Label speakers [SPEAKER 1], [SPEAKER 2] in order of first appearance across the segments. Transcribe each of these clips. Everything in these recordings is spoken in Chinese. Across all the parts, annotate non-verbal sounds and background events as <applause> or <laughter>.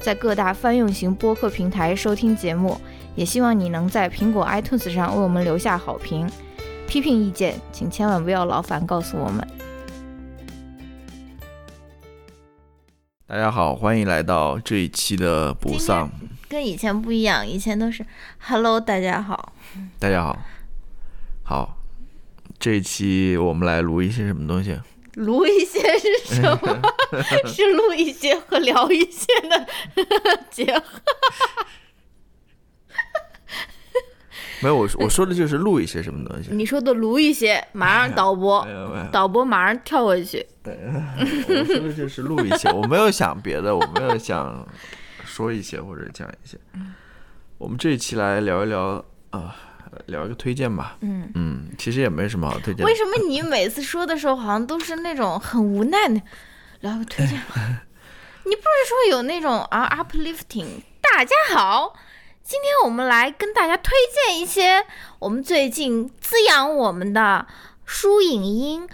[SPEAKER 1] 在各大泛用型播客平台收听节目，也希望你能在苹果 iTunes 上为我们留下好评。批评意见，请千万不要劳烦告诉我们。
[SPEAKER 2] 大家好，欢迎来到这一期的不丧。
[SPEAKER 1] 跟以前不一样，以前都是 Hello，大家好。
[SPEAKER 2] 大家好，好，这一期我们来录一些什么东西？
[SPEAKER 1] 录一些是什么？<laughs> 是录一些和聊一些的 <laughs> 结合。
[SPEAKER 2] 没有，我我说的就是录一些什么东西。
[SPEAKER 1] 你说的录一些，马上导播，导播马上跳过去。
[SPEAKER 2] 对，我说的就是录一些，我没有想别的，我没有想说一些或者讲一些。我们这一期来聊一聊啊。聊一个推荐吧。嗯嗯，其实也没什么好推荐。
[SPEAKER 1] 为什么你每次说的时候好像都是那种很无奈的？聊个推荐吧。<laughs> 你不是说有那种啊 uplifting？大家好，今天我们来跟大家推荐一些我们最近滋养我们的书影音。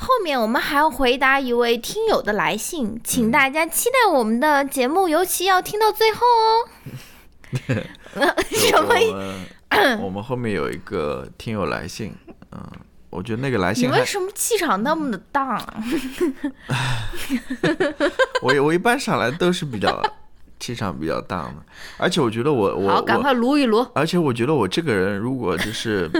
[SPEAKER 1] 后面我们还要回答一位听友的来信，请大家期待我们的节目，尤其要听到最后哦。<laughs> <laughs> 什么？<coughs>
[SPEAKER 2] 我们后面有一个听友来信，嗯，我觉得那个来信，
[SPEAKER 1] 你为什么气场那么的大？<laughs>
[SPEAKER 2] 我我一般上来都是比较气场比较大的，而且我觉得我我
[SPEAKER 1] 好，赶快撸一撸。
[SPEAKER 2] 而且我觉得我这个人如果就是，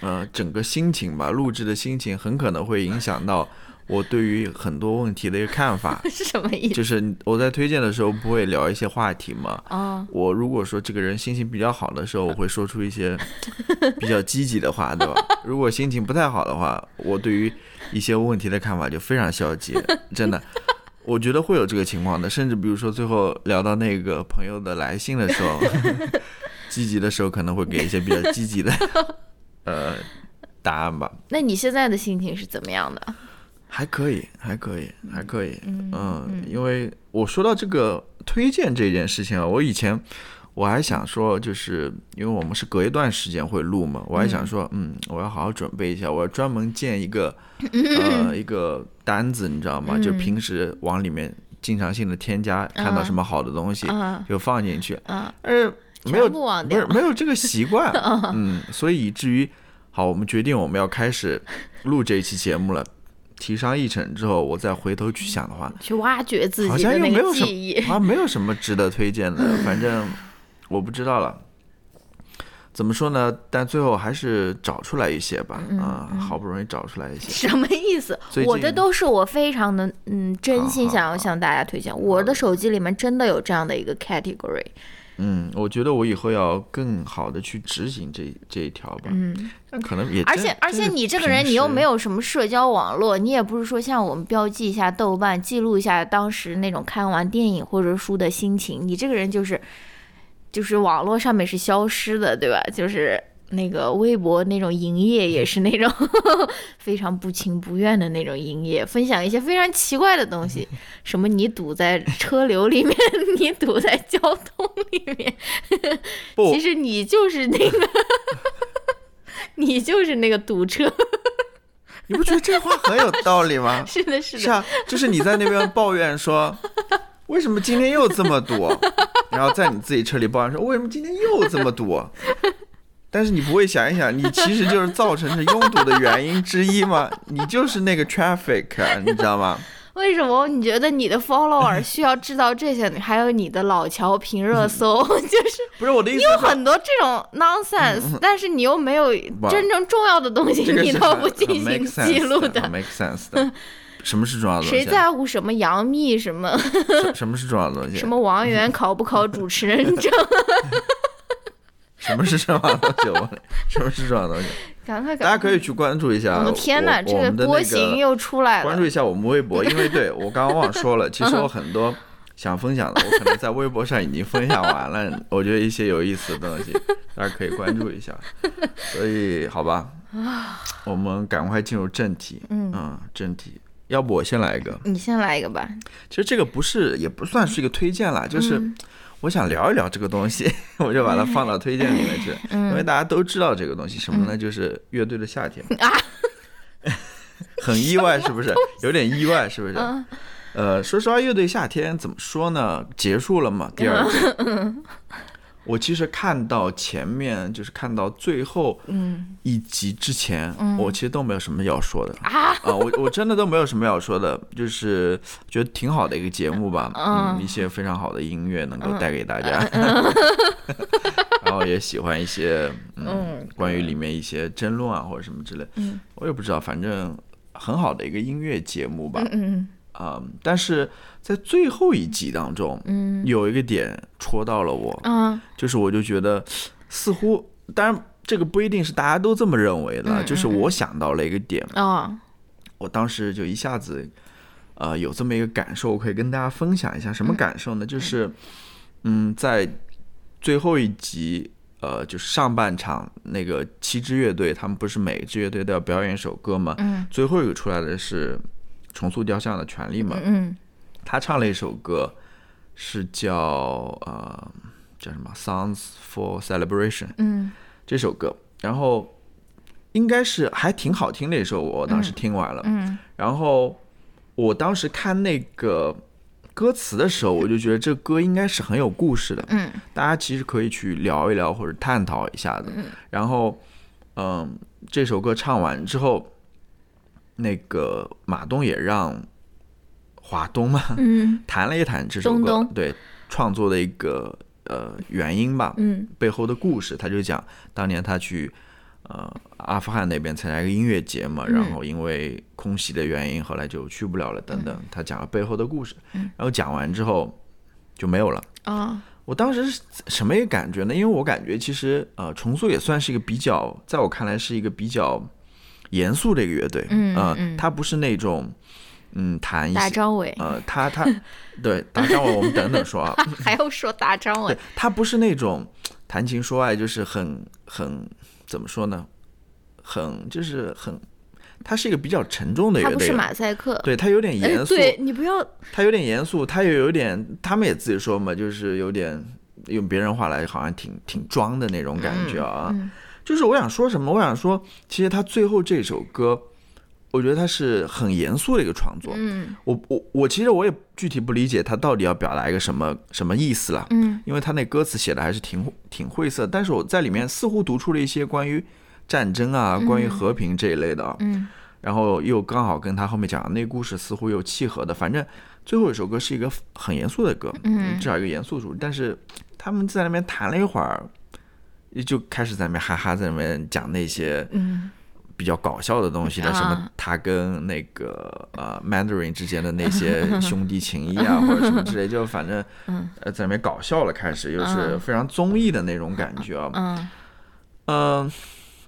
[SPEAKER 2] 呃，整个心情吧，录制的心情很可能会影响到。我对于很多问题的一个看法 <laughs>
[SPEAKER 1] 是什么意思？
[SPEAKER 2] 就是我在推荐的时候不会聊一些话题嘛。啊，我如果说这个人心情比较好的时候，<laughs> 我会说出一些比较积极的话，对吧？<laughs> 如果心情不太好的话，我对于一些问题的看法就非常消极。真的，我觉得会有这个情况的。甚至比如说最后聊到那个朋友的来信的时候，积极的时候可能会给一些比较积极的呃答案吧。
[SPEAKER 1] 那你现在的心情是怎么样的？
[SPEAKER 2] 还可以，还可以，还可以，嗯，因为我说到这个推荐这件事情啊，我以前我还想说，就是因为我们是隔一段时间会录嘛，我还想说，嗯，我要好好准备一下，我要专门建一个 <laughs> 呃一个单子，你知道吗？就平时往里面经常性的添加，看到什么好的东西就放进去，
[SPEAKER 1] 嗯，
[SPEAKER 2] 呃，没有，不是没有这个习惯，<laughs> 嗯，所以以至于好，我们决定我们要开始录这一期节目了。提上议程之后，我再回头去想的话，
[SPEAKER 1] 去挖掘自己的那个记忆，
[SPEAKER 2] 好像没有什么值得推荐的。反正我不知道了，怎么说呢？但最后还是找出来一些吧。啊，好不容易找出来一些，
[SPEAKER 1] 什么意思？我的都是我非常的嗯，真心想要向大家推荐。我的手机里面真的有这样的一个 category。
[SPEAKER 2] 嗯，我觉得我以后要更好的去执行这这一条吧。嗯，那可能也
[SPEAKER 1] 而且而且你这个人，你又没有什么社交网络，你也不是说像我们标记一下豆瓣，记录一下当时那种看完电影或者书的心情。你这个人就是就是网络上面是消失的，对吧？就是。那个微博那种营业也是那种 <laughs> 非常不情不愿的那种营业，分享一些非常奇怪的东西，<laughs> 什么你堵在车流里面，<laughs> 你堵在交通里面，其实你就是那个，你就是那个堵车。
[SPEAKER 2] 你不觉得这话很有道理吗？
[SPEAKER 1] 是的，是的。
[SPEAKER 2] 是啊，就是你在那边抱怨说，为什么今天又这么堵？然后在你自己车里抱怨说，为什么今天又这么堵？但是你不会想一想，你 <laughs> 其实就是造成这拥堵的原因之一吗？<laughs> 你就是那个 traffic，你知道吗？
[SPEAKER 1] 为什么你觉得你的 follower 需要知道这些？还有你的老乔评热搜，<laughs> 就是
[SPEAKER 2] 不是我的意思？
[SPEAKER 1] 你有很多这种 nonsense，但是你又没有真正重要的东西，你都不进行记录的。
[SPEAKER 2] make sense 的。什么是重要的东
[SPEAKER 1] 西？谁在乎什么杨幂什么？
[SPEAKER 2] 什么是重要的东西？
[SPEAKER 1] 什么王源考不考主持人证？
[SPEAKER 2] 什么是重要的东西？我 <laughs> 什么是重要的东西？
[SPEAKER 1] 赶快，
[SPEAKER 2] 大家可以去关注一下。
[SPEAKER 1] 我的天哪，这个波形又出来了！
[SPEAKER 2] 关注一下我们微博，因为对我刚刚忘说了，<laughs> 其实我很多想分享的，我可能在微博上已经分享完了。<laughs> 我觉得一些有意思的东西，大家可以关注一下。所以，好吧，我们赶快进入正题。嗯，正题，要不我先来一个？
[SPEAKER 1] 你先来一个吧。
[SPEAKER 2] 其实这个不是，也不算是一个推荐啦，就是我想聊一聊这个东西，<laughs> 我就把它放到推荐里面去。因为大家都知道这个东西，什么呢？就是乐队的夏天。啊，很意外是不是？有点意外是不是？呃，说实话，乐队夏天怎么说呢？结束了嘛，第二季。<laughs> 我其实看到前面，就是看到最后一集之前，我其实都没有什么要说的啊。啊，我我真的都没有什么要说的，就是觉得挺好的一个节目吧。嗯，一些非常好的音乐能够带给大家，<laughs> <laughs> 然后也喜欢一些嗯，关于里面一些争论啊或者什么之类。嗯，我也不知道，反正很好的一个音乐节目吧。嗯。啊！但是在最后一集当中，嗯，有一个点戳到了我，嗯，就是我就觉得，似乎，当然这个不一定是大家都这么认为的，就是我想到了一个点，啊，我当时就一下子，呃，有这么一个感受，我可以跟大家分享一下，什么感受呢？就是，嗯，在最后一集，呃，就是上半场那个七支乐队，他们不是每一支乐队都要表演一首歌吗？嗯，最后一个出来的是。重塑雕像的权利嘛，嗯，他唱了一首歌，是叫呃叫什么《Songs for Celebration》，嗯，这首歌，然后应该是还挺好听的一首，我当时听完了，嗯，然后我当时看那个歌词的时候，我就觉得这歌应该是很有故事的，嗯，大家其实可以去聊一聊或者探讨一下的，嗯，然后嗯这首歌唱完之后。那个马东也让华东嘛，嗯 <laughs> 谈了一谈这首歌，对创作的一个呃原因吧，嗯，背后的故事，他就讲当年他去呃阿富汗那边参加一个音乐节嘛，然后因为空袭的原因，后来就去不了了等等，他讲了背后的故事，然后讲完之后就没有了啊。我当时是什么一个感觉呢？因为我感觉其实呃重塑也算是一个比较，在我看来是一个比较。严肃这个乐队，嗯，他不是那种，嗯，弹一
[SPEAKER 1] 大张伟，
[SPEAKER 2] 呃，他他，对，大张伟，我们等等说啊，<laughs>
[SPEAKER 1] 还要说大张伟，
[SPEAKER 2] 他不是那种谈情说爱，就是很很怎么说呢，很就是很，他是一个比较沉重的乐队，他
[SPEAKER 1] 不是马赛克，
[SPEAKER 2] 对他有点严肃，
[SPEAKER 1] 对你不要，
[SPEAKER 2] 他有点严肃，他又有点，他们也自己说嘛，就是有点用别人话来，好像挺挺装的那种感觉啊。就是我想说什么？我想说，其实他最后这首歌，我觉得他是很严肃的一个创作。嗯，我我我其实我也具体不理解他到底要表达一个什么什么意思了。嗯，因为他那歌词写的还是挺挺晦涩，但是我在里面似乎读出了一些关于战争啊、关于和平这一类的。嗯，然后又刚好跟他后面讲的那故事似乎又契合的。反正最后一首歌是一个很严肃的歌，嗯，至少一个严肃主，但是他们在那边谈了一会儿。就开始在那边哈哈，在那边讲那些比较搞笑的东西了，什么他跟那个呃 Mandarin 之间的那些 <laughs> 兄弟情谊啊，或者什么之类，就反正 <laughs> 呃在那边搞笑了，开始又是非常综艺的那种感觉啊。嗯，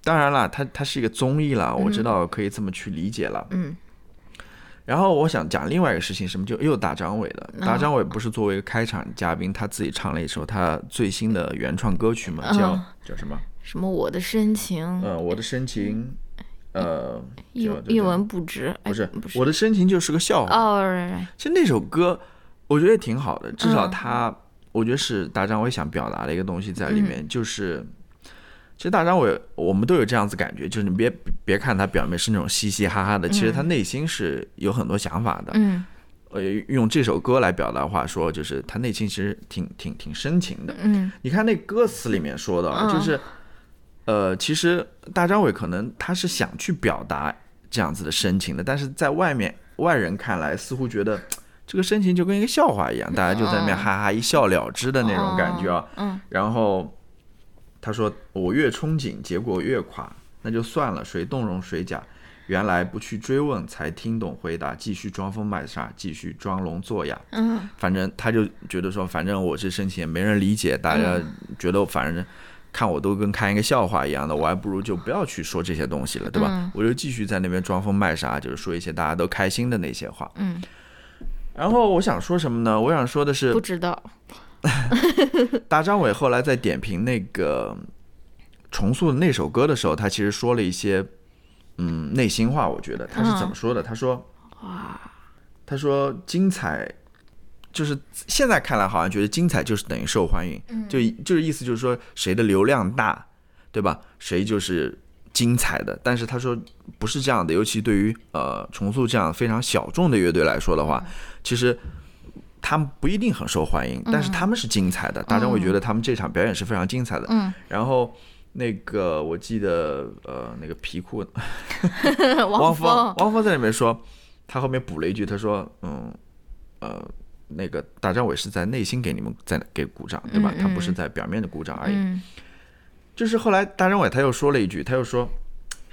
[SPEAKER 2] 当然了，它它是一个综艺了，我知道可以这么去理解了。嗯。然后我想讲另外一个事情，什么就又大张伟了，大张伟不是作为开场嘉宾，他自己唱了一首他最新的原创歌曲嘛，叫叫什么？
[SPEAKER 1] 什么我的深情？
[SPEAKER 2] 呃，我的深情，呃，
[SPEAKER 1] 一一文不值。
[SPEAKER 2] 不是，不是，我的深情就是个笑话。
[SPEAKER 1] 哦，
[SPEAKER 2] 其实那首歌我觉得也挺好的，至少他，我觉得是大张伟想表达的一个东西在里面，就是。其实大张伟，我们都有这样子感觉，就是你别别看他表面是那种嘻嘻哈哈的，其实他内心是有很多想法的。嗯，呃，用这首歌来表达话说，就是他内心其实挺挺挺深情的。嗯，你看那歌词里面说的，就是，呃，其实大张伟可能他是想去表达这样子的深情的，但是在外面外人看来，似乎觉得这个深情就跟一个笑话一样，大家就在那边哈哈一笑了之的那种感觉啊。嗯，然后。他说：“我越憧憬，结果越垮，那就算了。谁动容谁假？原来不去追问，才听懂回答。继续装疯卖傻，继续装聋作哑。嗯，反正他就觉得说，反正我这深情也没人理解，大家觉得反正看我都跟看一个笑话一样的，我还不如就不要去说这些东西了，对吧？我就继续在那边装疯卖傻，就是说一些大家都开心的那些话。嗯，然后我想说什么呢？我想说的是，
[SPEAKER 1] 不知道。<laughs>
[SPEAKER 2] 大张伟后来在点评那个重塑的那首歌的时候，他其实说了一些嗯内心话。我觉得他是怎么说的？他说：“哇，他说精彩就是现在看来好像觉得精彩就是等于受欢迎，就就是意思就是说谁的流量大，对吧？谁就是精彩的。但是他说不是这样的，尤其对于呃重塑这样非常小众的乐队来说的话，其实。”他们不一定很受欢迎，但是他们是精彩的。大张伟觉得他们这场表演是非常精彩的。嗯，然后那个我记得，呃，那个皮裤，<laughs>
[SPEAKER 1] 汪
[SPEAKER 2] 峰，汪峰在里面说，他后面补了一句，他说，嗯，呃，那个大张伟是在内心给你们在给鼓掌，对吧？他不是在表面的鼓掌而已。就是后来大张伟他又说了一句，他又说。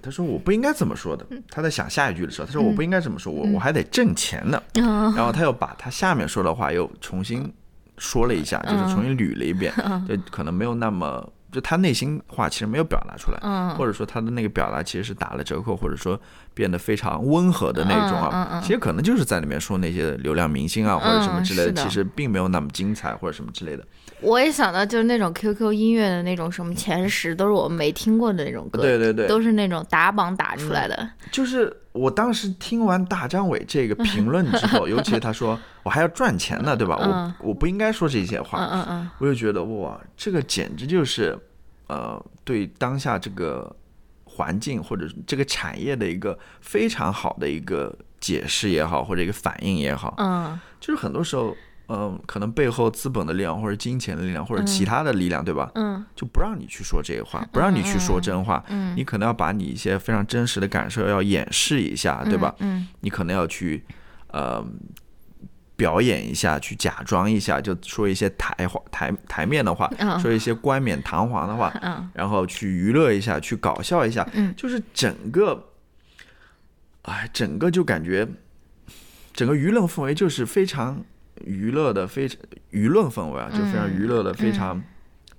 [SPEAKER 2] 他说我不应该这么说的。他在想下一句的时候，他说我不应该这么说，我我还得挣钱呢。然后他又把他下面说的话又重新说了一下，就是重新捋了一遍，<laughs> 就可能没有那么。就他内心话其实没有表达出来，或者说他的那个表达其实是打了折扣，或者说变得非常温和的那种啊。其实可能就是在里面说那些流量明星啊或者什么之类的，其实并没有那么精彩或者什么之类的。
[SPEAKER 1] 我也想到就是那种 QQ 音乐的那种什么前十，都是我们没听过的那种歌，
[SPEAKER 2] 对对对，
[SPEAKER 1] 都是那种打榜打出来的。
[SPEAKER 2] 就是我当时听完大张伟这个评论之后，<laughs> 尤其他说我还要赚钱呢，对吧？我我不应该说这些话，
[SPEAKER 1] 嗯嗯，
[SPEAKER 2] 我就觉得哇，这个简直就是。呃，对当下这个环境或者这个产业的一个非常好的一个解释也好，或者一个反应也好，
[SPEAKER 1] 嗯，
[SPEAKER 2] 就是很多时候，嗯，可能背后资本的力量或者金钱的力量或者其他的力量，对吧？
[SPEAKER 1] 嗯，
[SPEAKER 2] 就不让你去说这些话，不让你去说真话，嗯，你可能要把你一些非常真实的感受要掩饰一下，对吧？
[SPEAKER 1] 嗯，
[SPEAKER 2] 你可能要去，呃。表演一下，去假装一下，就说一些台话、台台面的话，说一些冠冕堂皇的话，然后去娱乐一下，去搞笑一下，就是整个，哎，整个就感觉，整个舆论氛围就是非常娱乐的，非常舆论氛围啊，就非常娱乐的，非常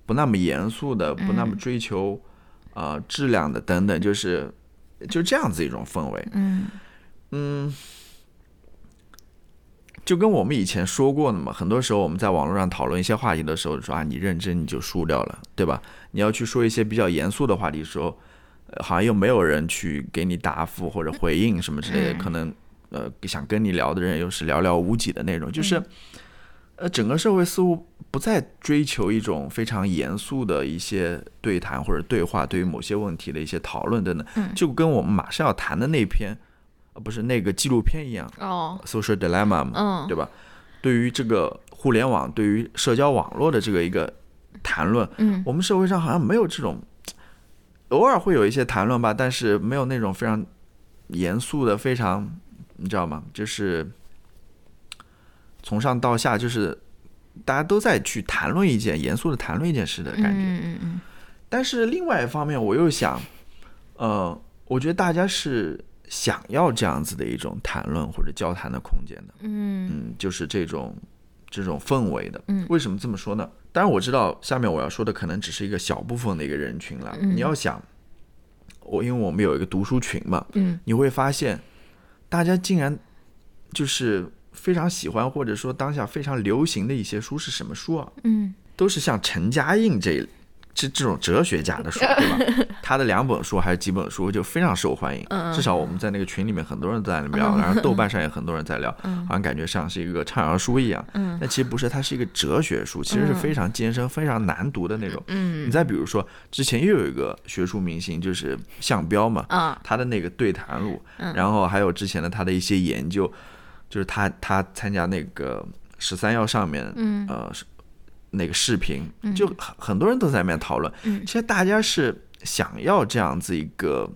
[SPEAKER 2] 不那么严肃的，不那么追求啊质量的等等，就是就这样子一种氛围，
[SPEAKER 1] 嗯。
[SPEAKER 2] 嗯。就跟我们以前说过的嘛，很多时候我们在网络上讨论一些话题的时候，说啊，你认真你就输掉了，对吧？你要去说一些比较严肃的话题的时候，好像又没有人去给你答复或者回应什么之类的，可能呃想跟你聊的人又是寥寥无几的那种，就是呃整个社会似乎不再追求一种非常严肃的一些对谈或者对话，对于某些问题的一些讨论等等，就跟我们马上要谈的那篇。呃，不是那个纪录片一样
[SPEAKER 1] 哦
[SPEAKER 2] ，social dilemma 嘛，
[SPEAKER 1] 嗯，
[SPEAKER 2] 对吧？对于这个互联网，对于社交网络的这个一个谈论，
[SPEAKER 1] 嗯，
[SPEAKER 2] 我们社会上好像没有这种，偶尔会有一些谈论吧，但是没有那种非常严肃的，非常，你知道吗？就是从上到下，就是大家都在去谈论一件严肃的谈论一件事的感觉，
[SPEAKER 1] 嗯嗯嗯。
[SPEAKER 2] 但是另外一方面，我又想，呃，我觉得大家是。想要这样子的一种谈论或者交谈的空间的，
[SPEAKER 1] 嗯
[SPEAKER 2] 嗯，就是这种这种氛围的，
[SPEAKER 1] 嗯，
[SPEAKER 2] 为什么这么说呢？当然我知道下面我要说的可能只是一个小部分的一个人群了。你要想，我因为我们有一个读书群嘛，
[SPEAKER 1] 嗯，
[SPEAKER 2] 你会发现大家竟然就是非常喜欢或者说当下非常流行的一些书是什么书啊？
[SPEAKER 1] 嗯，
[SPEAKER 2] 都是像陈嘉映这。是这种哲学家的书，对吧？<laughs> 他的两本书还是几本书就非常受欢迎，至少我们在那个群里面很多人在聊，然后豆瓣上也很多人在聊，好像感觉像是一个畅销书一样。但其实不是，它是一个哲学书，其实是非常艰深、非常难读的那种。你再比如说，之前又有一个学术明星，就是项彪嘛，他的那个对谈录，然后还有之前的他的一些研究，就是他他参加那个十三幺上面，呃。那个视频就很很多人都在那边讨论，其实大家是想要这样子一个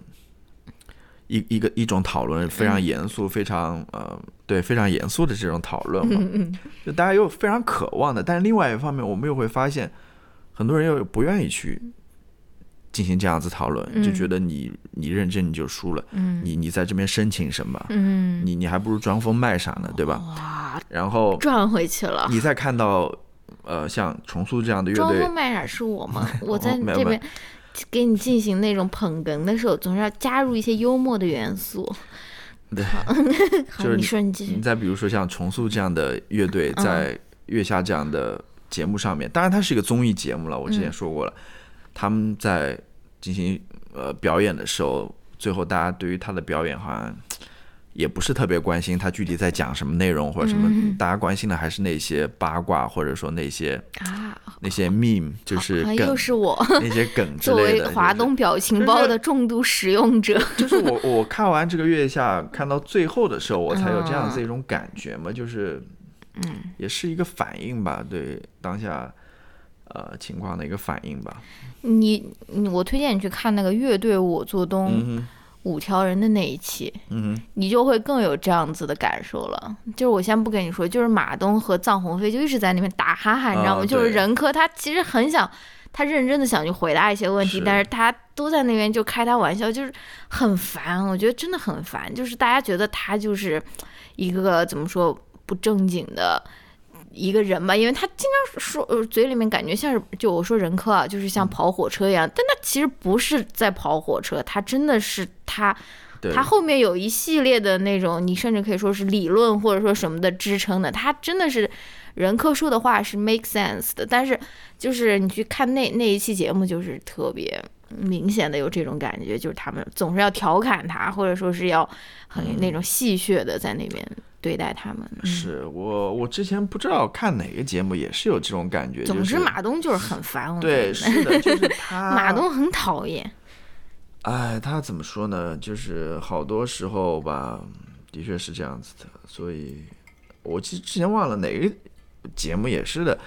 [SPEAKER 2] 一一个一种讨论，非常严肃，非常呃对非常严肃的这种讨论嘛，就大家又非常渴望的，但是另外一方面，我们又会发现很多人又不愿意去进行这样子讨论，就觉得你你认真你就输了，你你在这边申请什么，你你还不如装疯卖傻呢，对吧？
[SPEAKER 1] 哇，
[SPEAKER 2] 然后
[SPEAKER 1] 赚回去了，
[SPEAKER 2] 你再看到。呃，像重塑这样的乐队，
[SPEAKER 1] 装疯卖傻是我吗？<laughs> 我在这边给你进行那种捧哏的时候，总是要加入一些幽默的元素。<laughs> <laughs>
[SPEAKER 2] 对，
[SPEAKER 1] 就是你说你继续。
[SPEAKER 2] 你再比如说像重塑这样的乐队，在月下这样的节目上面，当然它是一个综艺节目了，我之前说过了，他们在进行呃表演的时候，最后大家对于他的表演好像。也不是特别关心他具体在讲什么内容或者什么，大家关心的还是那些八卦或者说那些
[SPEAKER 1] 啊
[SPEAKER 2] 那些 meme，就是
[SPEAKER 1] 又是我 <laughs>
[SPEAKER 2] 那些梗之
[SPEAKER 1] 类的。作为华东表情包的重度使用者，<laughs>
[SPEAKER 2] 就是我我看完这个月下看到最后的时候，我才有这样子一种感觉嘛，<laughs> 就是
[SPEAKER 1] 嗯，
[SPEAKER 2] 也是一个反应吧，对当下呃情况的一个反应吧。
[SPEAKER 1] 你我推荐你去看那个乐队我做东。五条人的那一期，
[SPEAKER 2] 嗯，
[SPEAKER 1] 你就会更有这样子的感受了。就是我先不跟你说，就是马东和臧鸿飞就一直在那边打哈哈，你知道吗？就是任科他其实很想，他认真的想去回答一些问题，但是他都在那边就开他玩笑，就是很烦。我觉得真的很烦，就是大家觉得他就是一个怎么说不正经的。一个人吧，因为他经常说，呃，嘴里面感觉像是就我说人科啊，就是像跑火车一样，但他其实不是在跑火车，他真的是他，他后面有一系列的那种，你甚至可以说是理论或者说什么的支撑的，他真的是人科说的话是 make sense 的，但是就是你去看那那一期节目，就是特别明显的有这种感觉，就是他们总是要调侃他，或者说是要很那种戏谑的在那边。对待他们
[SPEAKER 2] 是我，我之前不知道看哪个节目也是有这种感觉。
[SPEAKER 1] 总
[SPEAKER 2] 之，
[SPEAKER 1] 马东就是很烦。
[SPEAKER 2] 对，是的，就是他。<laughs>
[SPEAKER 1] 马东很讨厌。
[SPEAKER 2] 哎，他怎么说呢？就是好多时候吧，的确是这样子的。所以，我其实之前忘了哪个节目也是的，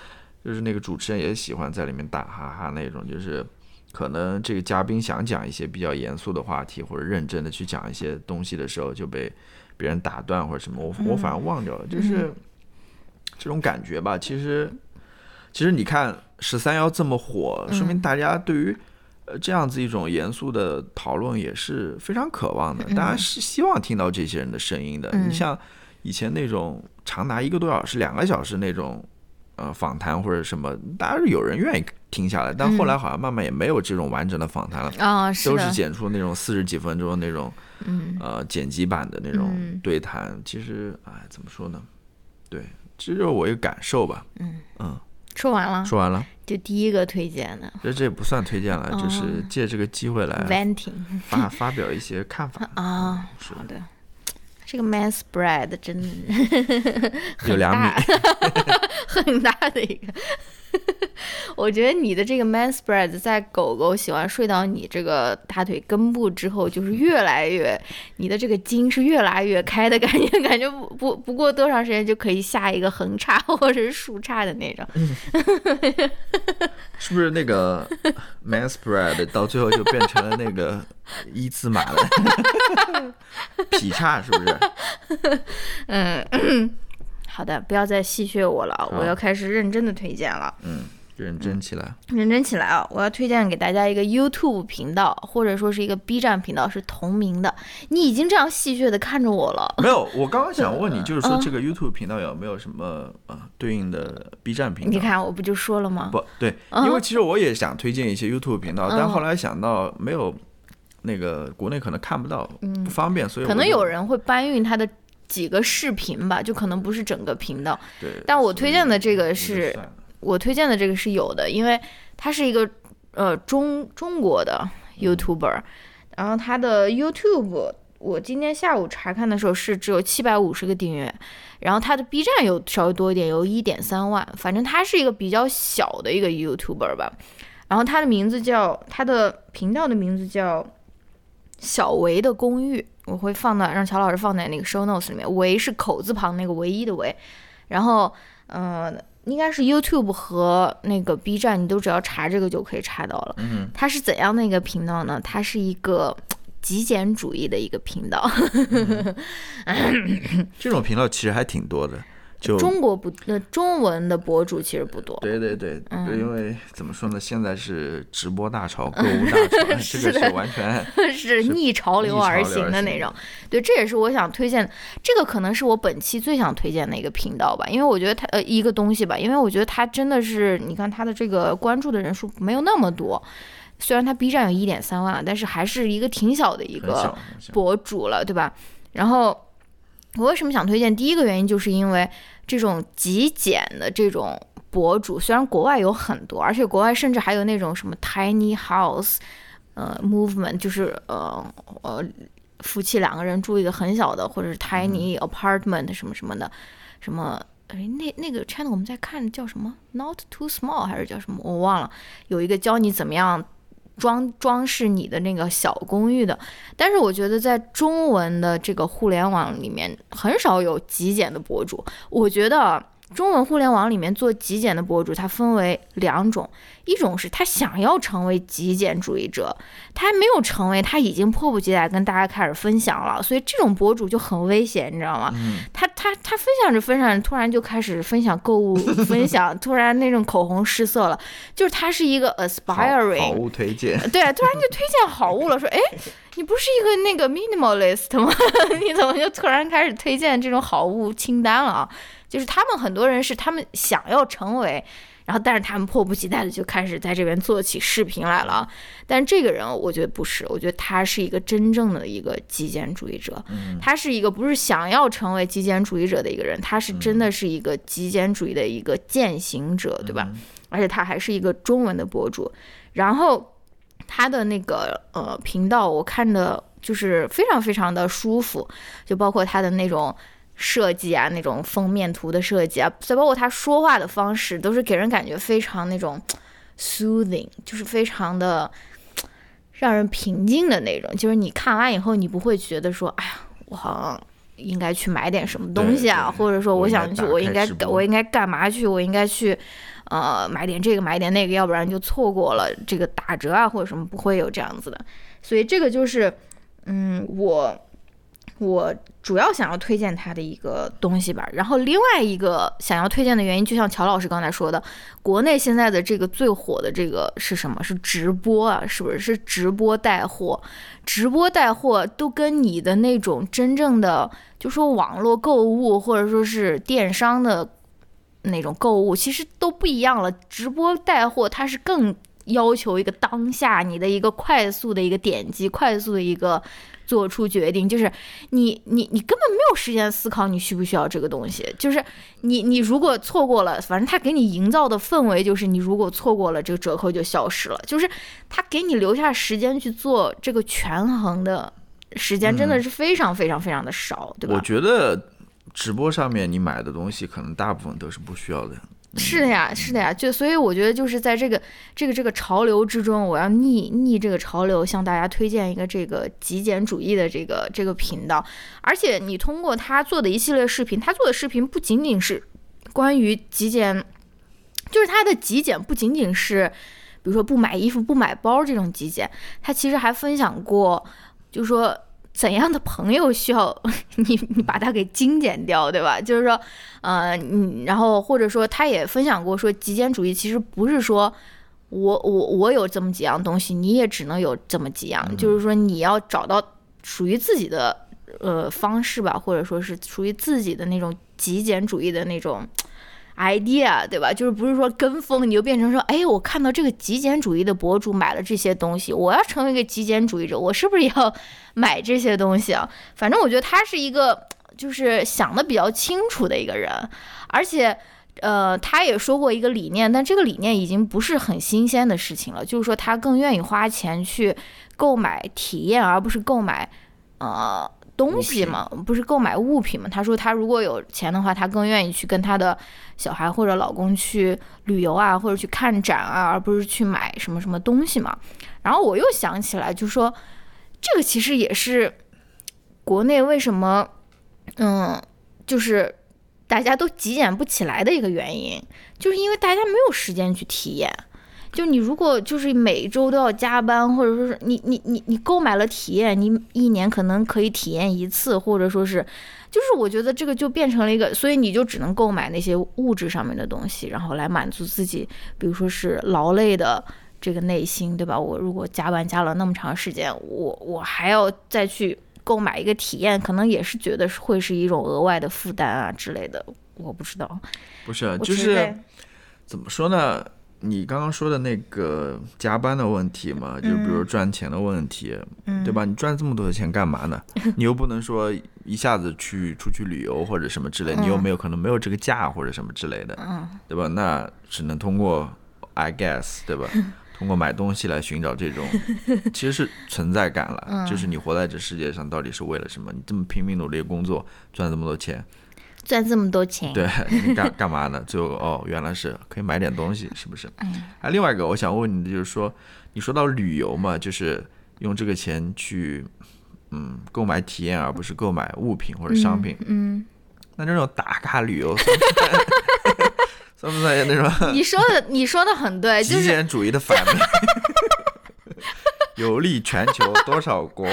[SPEAKER 2] 就是那个主持人也喜欢在里面打哈哈那种，就是可能这个嘉宾想讲一些比较严肃的话题，或者认真的去讲一些东西的时候，就被。别人打断或者什么，我我反而忘掉了，就是这种感觉吧。其实，其实你看十三幺这么火，说明大家对于呃这样子一种严肃的讨论也是非常渴望的。大家是希望听到这些人的声音的。你像以前那种长达一个多小时、两个小时那种呃访谈或者什么，大家是有人愿意听下来。但后来好像慢慢也没有这种完整的访谈了
[SPEAKER 1] 啊，
[SPEAKER 2] 都是剪出那种四十几分钟那种。
[SPEAKER 1] 嗯，
[SPEAKER 2] 呃，剪辑版的那种对谈，其实，哎，怎么说呢？对，这就是我一个感受吧。
[SPEAKER 1] 嗯
[SPEAKER 2] 嗯，
[SPEAKER 1] 说完了，
[SPEAKER 2] 说完了，
[SPEAKER 1] 就第一个推荐的，
[SPEAKER 2] 这这也不算推荐了，就是借这个机会来发发表一些看法 <laughs>
[SPEAKER 1] 啊。好的，这个 man spread 真
[SPEAKER 2] 有两米，
[SPEAKER 1] 很大 <laughs> 的一个。<laughs> 我觉得你的这个 man spread 在狗狗喜欢睡到你这个大腿根部之后，就是越来越，你的这个筋是越来越开的感觉，<laughs> 感觉不不不过多长时间就可以下一个横叉或者是竖叉的那种。<laughs>
[SPEAKER 2] 是不是那个 man spread 到最后就变成了那个一字马了？劈叉是不是？
[SPEAKER 1] 嗯。好的，不要再戏谑我了，我要开始认真的推荐了。
[SPEAKER 2] 嗯，认真起来，
[SPEAKER 1] 认真起来啊！我要推荐给大家一个 YouTube 频道，或者说是一个 B 站频道，是同名的。你已经这样戏谑的看着我了。
[SPEAKER 2] 没有，我刚刚想问你，<laughs> 就是说这个 YouTube 频道有没有什么呃对应的 B 站频道？
[SPEAKER 1] 你看，我不就说了吗？
[SPEAKER 2] 不对，因为其实我也想推荐一些 YouTube 频道，但后来想到没有那个国内可能看不到，不方便，所以
[SPEAKER 1] 可能有人会搬运他的。几个视频吧，就可能不是整个频道。
[SPEAKER 2] 对。
[SPEAKER 1] 但我推荐的这个是，我推荐的这个是有的，因为他是一个呃中中国的 YouTuber，然后他的 YouTube 我今天下午查看的时候是只有七百五十个订阅，然后他的 B 站有稍微多一点，有一点三万，反正他是一个比较小的一个 YouTuber 吧。然后他的名字叫他的频道的名字叫小维的公寓。我会放到让乔老师放在那个 show notes 里面，维是口字旁那个唯一的维，然后，嗯，应该是 YouTube 和那个 B 站，你都只要查这个就可以查到了。
[SPEAKER 2] 嗯，
[SPEAKER 1] 它是怎样的一个频道呢？它是一个极简主义的一个频道。<laughs>
[SPEAKER 2] 这种频道其实还挺多的。就
[SPEAKER 1] 中国不，那中文的博主其实不多。
[SPEAKER 2] 对对对，因为怎么说呢，现在是直播大潮、购物大潮，<laughs> 这个是完全 <laughs>
[SPEAKER 1] 是逆潮流而行的那种。对，这也是我想推荐，这个可能是我本期最想推荐的一个频道吧，因为我觉得它呃一个东西吧，因为我觉得它真的是，你看它的这个关注的人数没有那么多，虽然它 B 站有一点三万，但是还是一个挺小的一个博主了，对吧？然后我为什么想推荐？第一个原因就是因为这种极简的这种博主，虽然国外有很多，而且国外甚至还有那种什么 tiny house，呃，movement，就是呃呃，夫妻两个人住一个很小的，或者是 tiny apartment 什么什么的，什么。哎，那那个 channel 我们在看叫什么？Not too small 还是叫什么？我忘了。有一个教你怎么样装装饰你的那个小公寓的。但是我觉得在中文的这个互联网里面，很少有极简的博主。我觉得。中文互联网里面做极简的博主，他分为两种，一种是他想要成为极简主义者，他还没有成为，他已经迫不及待跟大家开始分享了，所以这种博主就很危险，你知道吗？他他他分享着分享着，突然就开始分享购物 <laughs> 分享，突然那种口红失色了，就是他是一个 aspiring
[SPEAKER 2] 好物推荐，
[SPEAKER 1] 对，突然就推荐好物了，说哎，<laughs> 你不是一个那个 minimalist 吗？<laughs> 你怎么就突然开始推荐这种好物清单了啊？就是他们很多人是他们想要成为，然后但是他们迫不及待的就开始在这边做起视频来了。但这个人我觉得不是，我觉得他是一个真正的一个极简主义者。他是一个不是想要成为极简主义者的一个人，他是真的是一个极简主义的一个践行者，对吧？而且他还是一个中文的博主。然后他的那个呃频道我看的就是非常非常的舒服，就包括他的那种。设计啊，那种封面图的设计啊，再包括他说话的方式，都是给人感觉非常那种 soothing，就是非常的让人平静的那种。就是你看完以后，你不会觉得说，哎呀，我好像应该去买点什么东西啊，或者说我想去，我应该我应该干嘛去？我应该去呃买点这个买点那个，要不然就错过了这个打折啊或者什么，不会有这样子的。所以这个就是嗯我。我主要想要推荐他的一个东西吧，然后另外一个想要推荐的原因，就像乔老师刚才说的，国内现在的这个最火的这个是什么？是直播啊，是不是？是直播带货，直播带货都跟你的那种真正的，就说网络购物或者说是电商的那种购物，其实都不一样了。直播带货它是更要求一个当下你的一个快速的一个点击，快速的一个。做出决定，就是你你你根本没有时间思考你需不需要这个东西，就是你你如果错过了，反正他给你营造的氛围就是你如果错过了这个折扣就消失了，就是他给你留下时间去做这个权衡的时间真的是非常非常非常的少，对吧？
[SPEAKER 2] 我觉得直播上面你买的东西可能大部分都是不需要的。
[SPEAKER 1] 是的呀，是的呀，就所以我觉得就是在这个这个这个潮流之中，我要逆逆这个潮流，向大家推荐一个这个极简主义的这个这个频道。而且你通过他做的一系列视频，他做的视频不仅仅是关于极简，就是他的极简不仅仅是，比如说不买衣服、不买包这种极简，他其实还分享过，就是说。怎样的朋友需要 <laughs> 你？你把它给精简掉，对吧？就是说，呃，你然后或者说，他也分享过说，极简主义其实不是说我我我有这么几样东西，你也只能有这么几样。就是说，你要找到属于自己的呃方式吧，或者说是属于自己的那种极简主义的那种。Idea 对吧？就是不是说跟风，你就变成说，哎，我看到这个极简主义的博主买了这些东西，我要成为一个极简主义者，我是不是也要 <laughs> 买这些东西啊？反正我觉得他是一个就是想的比较清楚的一个人，而且，呃，他也说过一个理念，但这个理念已经不是很新鲜的事情了，就是说他更愿意花钱去购买体验，而不是购买，呃。东西嘛，不是购买物品嘛？他说他如果有钱的话，他更愿意去跟他的小孩或者老公去旅游啊，或者去看展啊，而不是去买什么什么东西嘛。然后我又想起来，就说这个其实也是国内为什么，嗯，就是大家都极简不起来的一个原因，就是因为大家没有时间去体验。就你如果就是每周都要加班，或者说是你你你你购买了体验，你一年可能可以体验一次，或者说是，就是我觉得这个就变成了一个，所以你就只能购买那些物质上面的东西，然后来满足自己，比如说是劳累的这个内心，对吧？我如果加班加了那么长时间，我我还要再去购买一个体验，可能也是觉得会是一种额外的负担啊之类的，我不知道。
[SPEAKER 2] 不是，就是怎么说呢？你刚刚说的那个加班的问题嘛，就比如赚钱的问题，对吧？你赚这么多的钱干嘛呢？<laughs> 你又不能说一下子去出去旅游或者什么之类，你又没有可能没有这个假或者什么之类的，对吧？那只能通过 I guess，对吧？<laughs> 通过买东西来寻找这种 <laughs> 其实是存在感了，就是你活在这世界上到底是为了什么？你这么拼命努力工作赚这么多钱。
[SPEAKER 1] 赚这么多钱，
[SPEAKER 2] 对，干干嘛呢？就哦，原来是可以买点东西，是不是？嗯。啊，另外一个我想问你的就是说，你说到旅游嘛，就是用这个钱去，嗯，购买体验，而不是购买物品或者商品。
[SPEAKER 1] 嗯。
[SPEAKER 2] 那这种打卡旅游，<laughs> 算不算那种？
[SPEAKER 1] 你说的，你说的很对，极
[SPEAKER 2] 简主义的反面。<laughs> 游历全球多少国，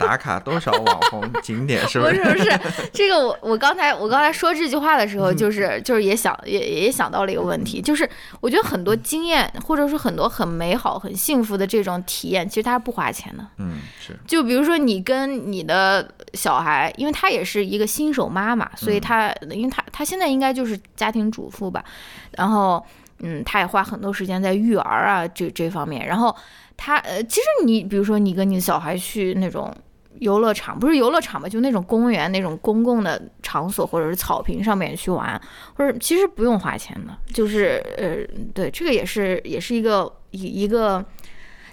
[SPEAKER 2] 打卡多少网红景点，是不
[SPEAKER 1] 是？不是不是，<laughs> 这个我我刚才我刚才说这句话的时候，就是就是也想也也想到了一个问题，就是我觉得很多经验或者说很多很美好很幸福的这种体验，其实它是不花钱的。
[SPEAKER 2] 嗯，是。
[SPEAKER 1] 就比如说你跟你的小孩，因为他也是一个新手妈妈，所以他因为他他现在应该就是家庭主妇吧，然后嗯，他也花很多时间在育儿啊这这方面，然后。他呃，其实你比如说你跟你的小孩去那种游乐场，不是游乐场吧，就那种公园那种公共的场所或者是草坪上面去玩，或者其实不用花钱的，就是呃，对，这个也是也是一个一一个，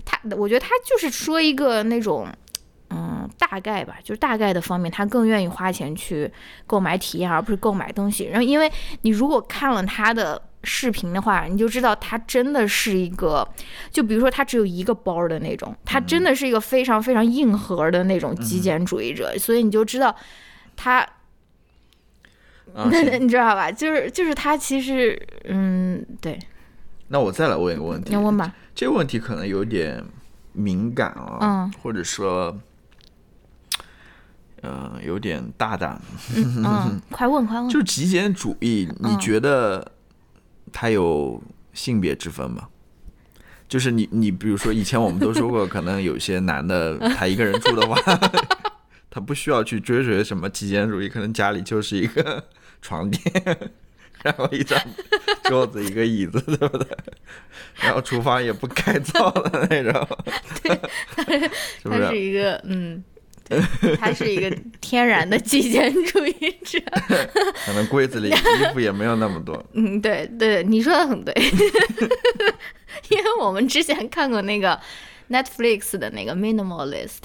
[SPEAKER 1] 他我觉得他就是说一个那种嗯大概吧，就是大概的方面，他更愿意花钱去购买体验，而不是购买东西。然后因为你如果看了他的。视频的话，你就知道他真的是一个，就比如说他只有一个包的那种，他真的是一个非常非常硬核的那种极简主义者，所以你就知道他，<laughs> 你知道吧？就是就是他其实，嗯，对。
[SPEAKER 2] 那我再来问一个问题，
[SPEAKER 1] 你问吧。
[SPEAKER 2] 这个问题可能有点敏感啊，
[SPEAKER 1] 嗯，
[SPEAKER 2] 或者说，呃，有点大胆。
[SPEAKER 1] 嗯，快问快问。<laughs>
[SPEAKER 2] 就极简主义，你觉得？他有性别之分吗？就是你，你比如说，以前我们都说过，可能有些男的 <laughs> 他一个人住的话，<laughs> 他不需要去追随什么极简主义，可能家里就是一个 <laughs> 床垫，然后一张桌子，一个椅子，对不对？然后厨房也不改造的那种，
[SPEAKER 1] 对，
[SPEAKER 2] 是不是？
[SPEAKER 1] 是一个嗯。他 <laughs> 是一个天然的极简主义者，<laughs>
[SPEAKER 2] 可能柜子里衣服也没有那么多。<laughs>
[SPEAKER 1] 嗯，对对，你说的很对，因为我们之前看过那个。Netflix 的那个 Minimalist，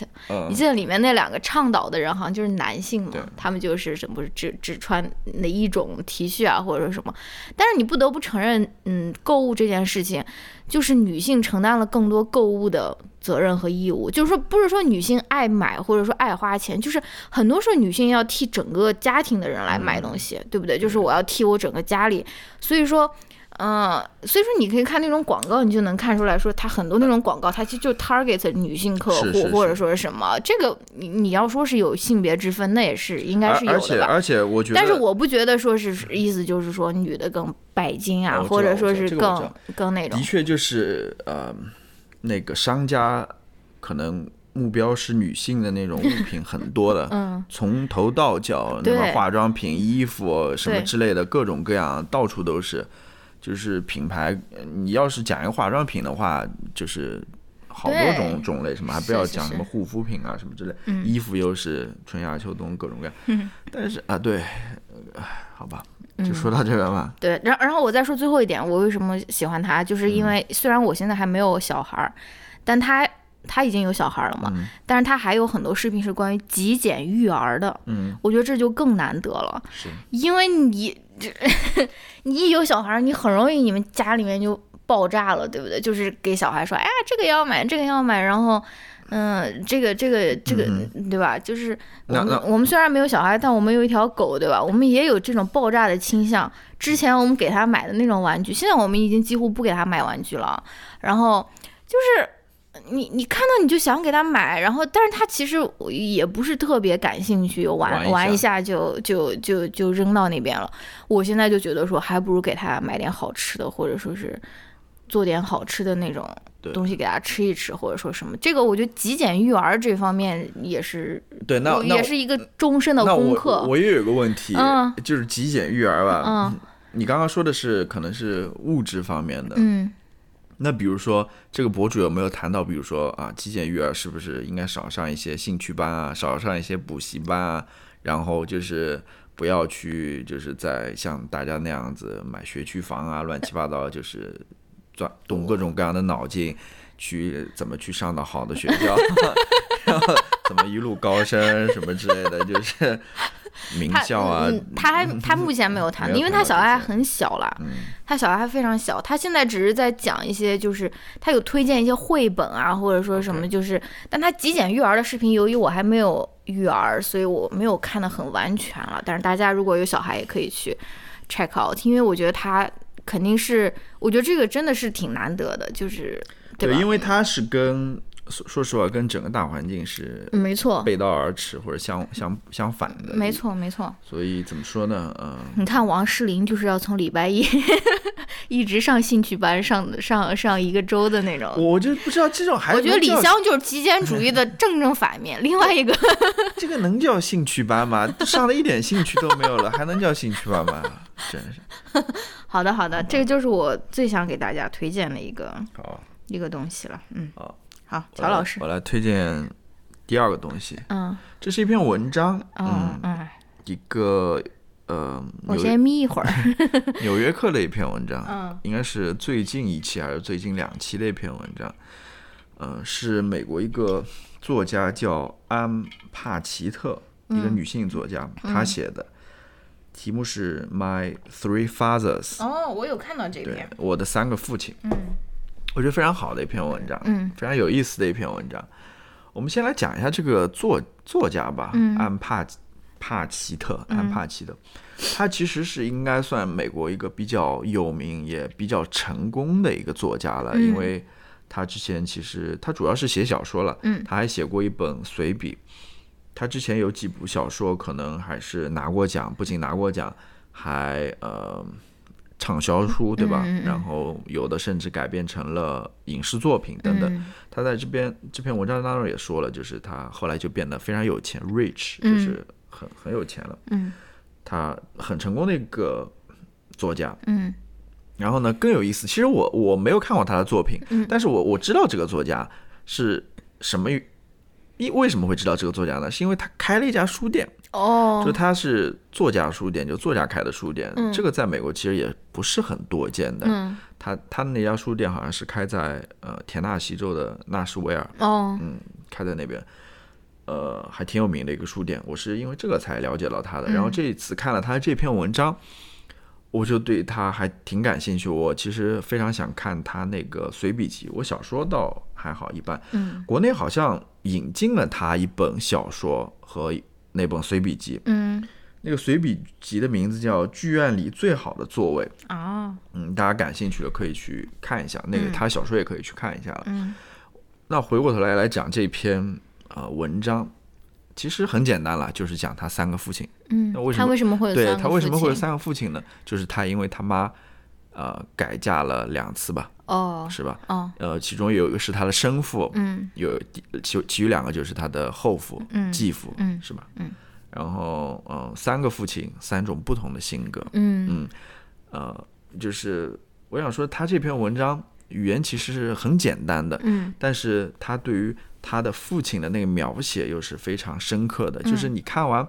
[SPEAKER 1] 你记得里面那两个倡导的人好像就是男性嘛？他们就是什么只只穿哪一种 T 恤啊，或者说什么？但是你不得不承认，嗯，购物这件事情，就是女性承担了更多购物的责任和义务。就是说，不是说女性爱买或者说爱花钱，就是很多时候女性要替整个家庭的人来买东西，对不对？就是我要替我整个家里，所以说。嗯，所以说你可以看那种广告，你就能看出来说，它很多那种广告，它其实就 target 女性客户，或者说是什么。这个你你要说是有性别之分，那也是应该是有的
[SPEAKER 2] 吧。而且而且我觉得，
[SPEAKER 1] 但是我不觉得说是意思就是说女的更拜金啊，或者说是更更那种。
[SPEAKER 2] 的确就是呃，那个商家可能目标是女性的那种物品很多的，<laughs>
[SPEAKER 1] 嗯，
[SPEAKER 2] 从头到脚，那么化妆品、衣服什么之类的，各种各样，到处都是。就是品牌，你要是讲一个化妆品的话，就是好多种种类，什么还不要讲什么护肤品啊什么之类，衣服又是春夏秋冬各种各样。<laughs> 但是啊，对，好吧，就说到这个吧。
[SPEAKER 1] 对，然然后我再说最后一点，我为什么喜欢他，就是因为虽然我现在还没有小孩儿，但他他已经有小孩了嘛，但是他还有很多视频是关于极简育儿的。
[SPEAKER 2] 嗯，
[SPEAKER 1] 我觉得这就更难得了，
[SPEAKER 2] 是
[SPEAKER 1] 因为你。<laughs> 你一有小孩，你很容易你们家里面就爆炸了，对不对？就是给小孩说，哎呀，这个要买，这个要买，然后，嗯，这个这个这个，对吧？就是我们我们虽然没有小孩，但我们有一条狗，对吧？我们也有这种爆炸的倾向。之前我们给他买的那种玩具，现在我们已经几乎不给他买玩具了。然后就是。你你看到你就想给他买，然后但是他其实也不是特别感兴趣，玩玩一下就就就就扔到那边了。我现在就觉得说，还不如给他买点好吃的，或者说是做点好吃的那种东西给他吃一吃，或者说什么。这个我觉得极简育儿这方面也是
[SPEAKER 2] 对，那
[SPEAKER 1] 也是一个终身的功课。
[SPEAKER 2] 我也有个问题，就是极简育儿吧。
[SPEAKER 1] 嗯，
[SPEAKER 2] 你刚刚说的是可能是物质方面的，嗯，那比如说这个博主有没有谈到，比如说啊，极简育儿是不是应该少上一些兴趣班啊，少上一些补习班啊，然后就是不要去就是在像大家那样子买学区房啊，乱七八糟，就是转动各种各样的脑筋去怎么去上到好的学校，<laughs> 然后怎么一路高升什么之类的，就是。名校啊，
[SPEAKER 1] 他还他目前没有谈，因为他小孩还很小了，他小孩还非常小，他现在只是在讲一些，就是他有推荐一些绘本啊，或者说什么，就是，但他极简育儿的视频，由于我还没有育儿，所以我没有看的很完全了。但是大家如果有小孩，也可以去 check out，因为我觉得他肯定是，我觉得这个真的是挺难得的，就是
[SPEAKER 2] 对，因为他是跟。说说实话，跟整个大环境是
[SPEAKER 1] 没错
[SPEAKER 2] 背道而驰或者相相相反的。
[SPEAKER 1] 没错没错。
[SPEAKER 2] 所以怎么说呢？嗯，
[SPEAKER 1] 你看王诗龄就是要从礼拜一 <laughs> 一直上兴趣班，上上上一个周的那种。
[SPEAKER 2] 我就不知道这种还
[SPEAKER 1] 我觉得李湘就是极简主义的 <laughs> 正正反面。另外一个，<laughs>
[SPEAKER 2] 这个能叫兴趣班吗？上了一点兴趣都没有了，还能叫兴趣班吗？真是。
[SPEAKER 1] 好的好的，这个就是我最想给大家推荐的一个
[SPEAKER 2] 好
[SPEAKER 1] 一个东西了。嗯。
[SPEAKER 2] 好。
[SPEAKER 1] 好，乔老师，
[SPEAKER 2] 我来推荐第二个东西。嗯，这是一篇文章。嗯嗯，一个呃，
[SPEAKER 1] 我先眯一会儿。<laughs>
[SPEAKER 2] 《纽约客》的一篇文章。嗯，应该是最近一期还是最近两期的一篇文章。嗯，是美国一个作家叫安帕奇特，一个女性作家，她写的，题目是《My Three Fathers》。
[SPEAKER 1] 哦，我有看到这篇。
[SPEAKER 2] 我的三个父亲。嗯。我觉得非常好的一篇文章，嗯，非常有意思的一篇文章。我们先来讲一下这个作作家吧，安帕帕奇特，安帕奇特，他其实是应该算美国一个比较有名也比较成功的一个作家了，因为他之前其实他主要是写小说了，嗯，他还写过一本随笔，他之前有几部小说可能还是拿过奖，不仅拿过奖，还呃。畅销书对吧？然后有的甚至改编成了影视作品等等。他在这边这篇文章当中也说了，就是他后来就变得非常有钱，rich，就是很很有钱了。嗯，他很成功的一个作家。嗯，然后呢，更有意思，其实我我没有看过他的作品，但是我我知道这个作家是什么。一为什么会知道这个作家呢？是因为他开了一家书店哦，就他是作家书店，就作家开的书店。这个在美国其实也不是很多见的。嗯，他他那家书店好像是开在呃田纳西州的纳什维尔哦，嗯，开在那边，呃，还挺有名的一个书店。我是因为这个才了解到他的。然后这一次看了他这篇文章。我就对他还挺感兴趣，我其实非常想看他那个随笔集。我小说倒还好一般，嗯，国内好像引进了他一本小说和那本随笔集，嗯，那个随笔集的名字叫《剧院里最好的座位》啊，嗯，大家感兴趣的可以去看一下，那个他小说也可以去看一下了，嗯，那回过头来来讲这篇啊文章。其实很简单了，就是讲他三个父亲。嗯，那为什么他
[SPEAKER 1] 为什么会有
[SPEAKER 2] 对他为什么会有三个父亲呢？就是他因为他妈，呃，改嫁了两次吧。哦，是吧？哦，呃，其中有一个是他的生父，嗯，有其其余两个就是他的后父、继父，嗯，是吧？嗯，然后嗯，三个父亲，三种不同的性格。嗯嗯，呃，就是我想说，他这篇文章语言其实是很简单的，嗯，但是他对于。他的父亲的那个描写又是非常深刻的，就是你看完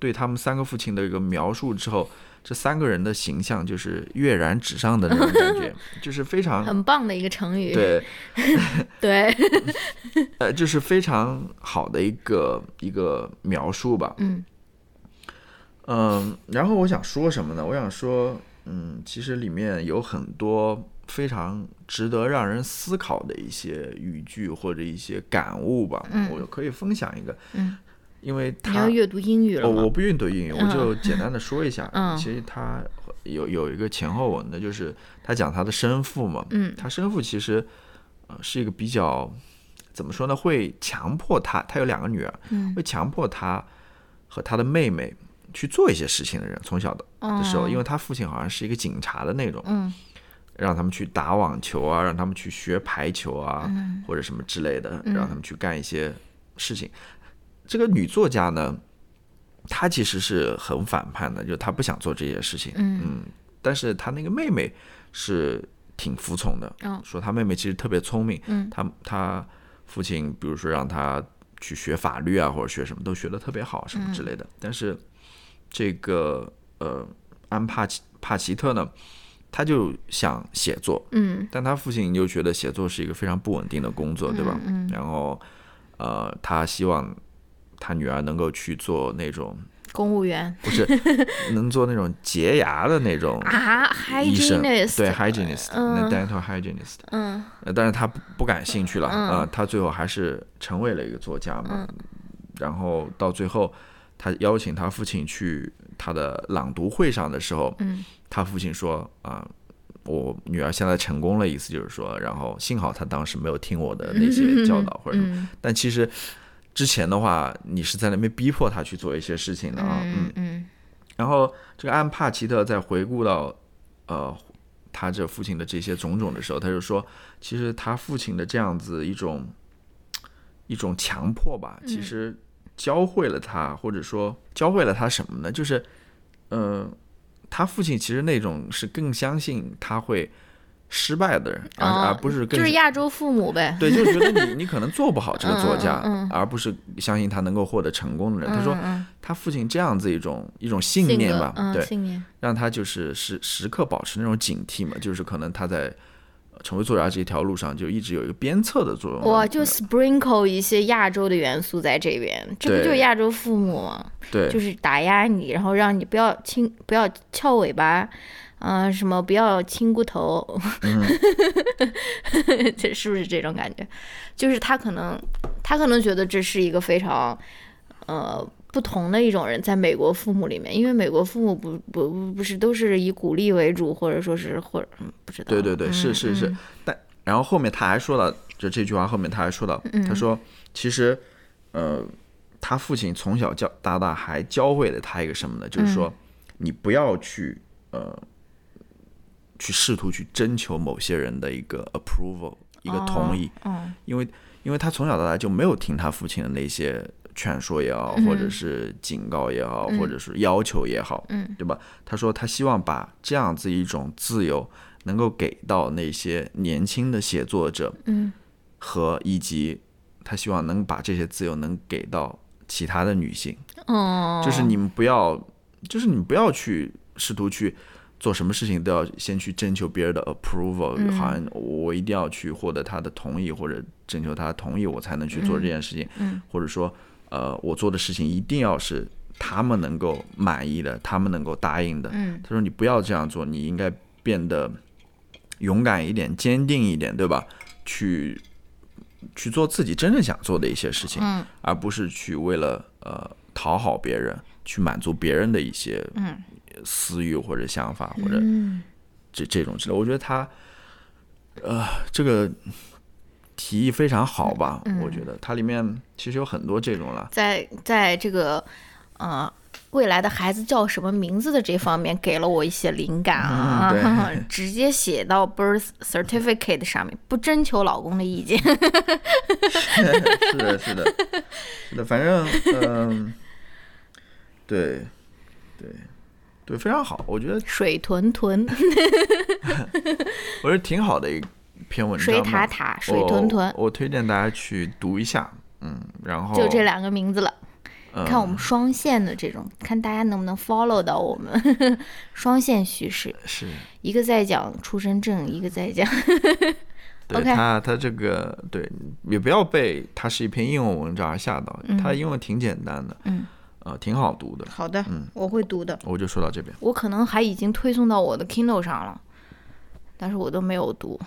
[SPEAKER 2] 对他们三个父亲的一个描述之后，这三个人的形象就是跃然纸上的那种感觉，<laughs> 就是非常
[SPEAKER 1] 很棒的一个成语。
[SPEAKER 2] 对，<laughs>
[SPEAKER 1] 对，<laughs>
[SPEAKER 2] 呃，就是非常好的一个一个描述吧。嗯嗯，然后我想说什么呢？我想说，嗯，其实里面有很多。非常值得让人思考的一些语句或者一些感悟吧，我可以分享一个。嗯，因为他
[SPEAKER 1] 要阅读英语了
[SPEAKER 2] 我不阅读英语，我就简单的说一下。嗯，其实他有有一个前后文的，就是他讲他的生父嘛。嗯，他生父其实呃是一个比较怎么说呢？会强迫他，他有两个女儿，会强迫他和他的妹妹去做一些事情的人。从小的的时候，因为他父亲好像是一个警察的那种。嗯。让他们去打网球啊，让他们去学排球啊，或者什么之类的，让他们去干一些事情。这个女作家呢，她其实是很反叛的，就她不想做这些事情。嗯，但是她那个妹妹是挺服从的，说她妹妹其实特别聪明，
[SPEAKER 1] 嗯，
[SPEAKER 2] 她她父亲比如说让她去学法律啊或者学什么都学的特别好什么之类的，但是这个呃安帕奇帕奇特呢，他就想写作，
[SPEAKER 1] 嗯，
[SPEAKER 2] 但他父亲又觉得写作是一个非常不稳定的工作，对吧？
[SPEAKER 1] 嗯，
[SPEAKER 2] 然后呃他希望他女儿能够去做那种。
[SPEAKER 1] 公务员。
[SPEAKER 2] 不是 <laughs> 能做那种洁牙的那种
[SPEAKER 1] 啊，hygienist。
[SPEAKER 2] 对 hygienist，那 dental hygienist，
[SPEAKER 1] 嗯，
[SPEAKER 2] 但是他不感兴趣了啊，他最后还是成为了一个作家嘛，然后到最后他邀请他父亲去他的朗读会上的时候，
[SPEAKER 1] 嗯，
[SPEAKER 2] 他父亲说啊，我女儿现在成功了，意思就是说，然后幸好他当时没有听我的那些教导或者什么，但其实。之前的话，你是在那边逼迫他去做一些事情的啊，
[SPEAKER 1] 嗯嗯。
[SPEAKER 2] 然后这个安帕奇特在回顾到，呃，他这父亲的这些种种的时候，他就说，其实他父亲的这样子一种一种强迫吧，其实教会了他，或者说教会了他什么呢？就是，呃，他父亲其实那种是更相信他会。失败的人，而而不是
[SPEAKER 1] 就是亚洲父母呗。<laughs>
[SPEAKER 2] 对，就觉得你你可能做不好这个作家，而不是相信他能够获得成功的人。他说，他父亲这样子一种一种信念吧，对，
[SPEAKER 1] 信念
[SPEAKER 2] 让他就是时时刻保持那种警惕嘛，就是可能他在成为作家这条路上就一直有一个鞭策的作用。
[SPEAKER 1] 哇，就 sprinkle 一些亚洲的元素在这边，这不就是亚洲父母吗？
[SPEAKER 2] 对，
[SPEAKER 1] 就是打压你，然后让你不要轻，不要翘尾巴。啊，什么不要亲骨头，<laughs> 这是不是这种感觉？就是他可能，他可能觉得这是一个非常，呃，不同的一种人，在美国父母里面，因为美国父母不不不不是都是以鼓励为主，或者说是或者不知道。
[SPEAKER 2] 对对对，是是是。但然后后面他还说了，就这句话后面他还说到，他说其实，呃，他父亲从小教大大还教会了他一个什么呢？就是说，你不要去呃。去试图去征求某些人的一个 approval，一个同意，因为因为他从小到大就没有听他父亲的那些劝说也好，或者是警告也好，或者是要求也好，对吧？他说他希望把这样子一种自由能够给到那些年轻的写作者，和以及他希望能把这些自由能给到其他的女性，就是你们不要，就是你们不要去试图去。做什么事情都要先去征求别人的 approval，好像我一定要去获得他的同意或者征求他的同意，我才能去做这件事情。或者说，呃，我做的事情一定要是他们能够满意的，他们能够答应的。他说：“你不要这样做，你应该变得勇敢一点、坚定一点，对吧？去去做自己真正想做的一些事情，而不是去为了呃讨好别人，去满足别人的一些。”私欲或者想法或者这这种之类，我觉得他呃这个提议非常好吧？我觉得它里面其实有很多这种了，
[SPEAKER 1] 在在这个呃未来的孩子叫什么名字的这方面给了我一些灵感啊，<laughs> 直接写到 birth certificate 上面，不征求老公的意见。<laughs>
[SPEAKER 2] 是的，是的，是的，反正嗯，对对。对，非常好，我觉得
[SPEAKER 1] 水豚豚，<laughs>
[SPEAKER 2] 我觉得挺好的一篇文章。
[SPEAKER 1] 水塔塔，水豚豚，
[SPEAKER 2] 我推荐大家去读一下。嗯，然后
[SPEAKER 1] 就这两个名字了。看我们双线的这种，看大家能不能 follow 到我们 <laughs> 双线叙事。
[SPEAKER 2] 是
[SPEAKER 1] 一个在讲出生证，一个在讲。<laughs>
[SPEAKER 2] 对他，他这个对，也不要被他是一篇英文文章而吓到，他英文挺简单的。
[SPEAKER 1] 嗯。
[SPEAKER 2] 啊，挺好读的。
[SPEAKER 1] 好的，嗯，我会读的。
[SPEAKER 2] 我就说到这边。
[SPEAKER 1] 我可能还已经推送到我的 Kindle 上了，但是我都没有读。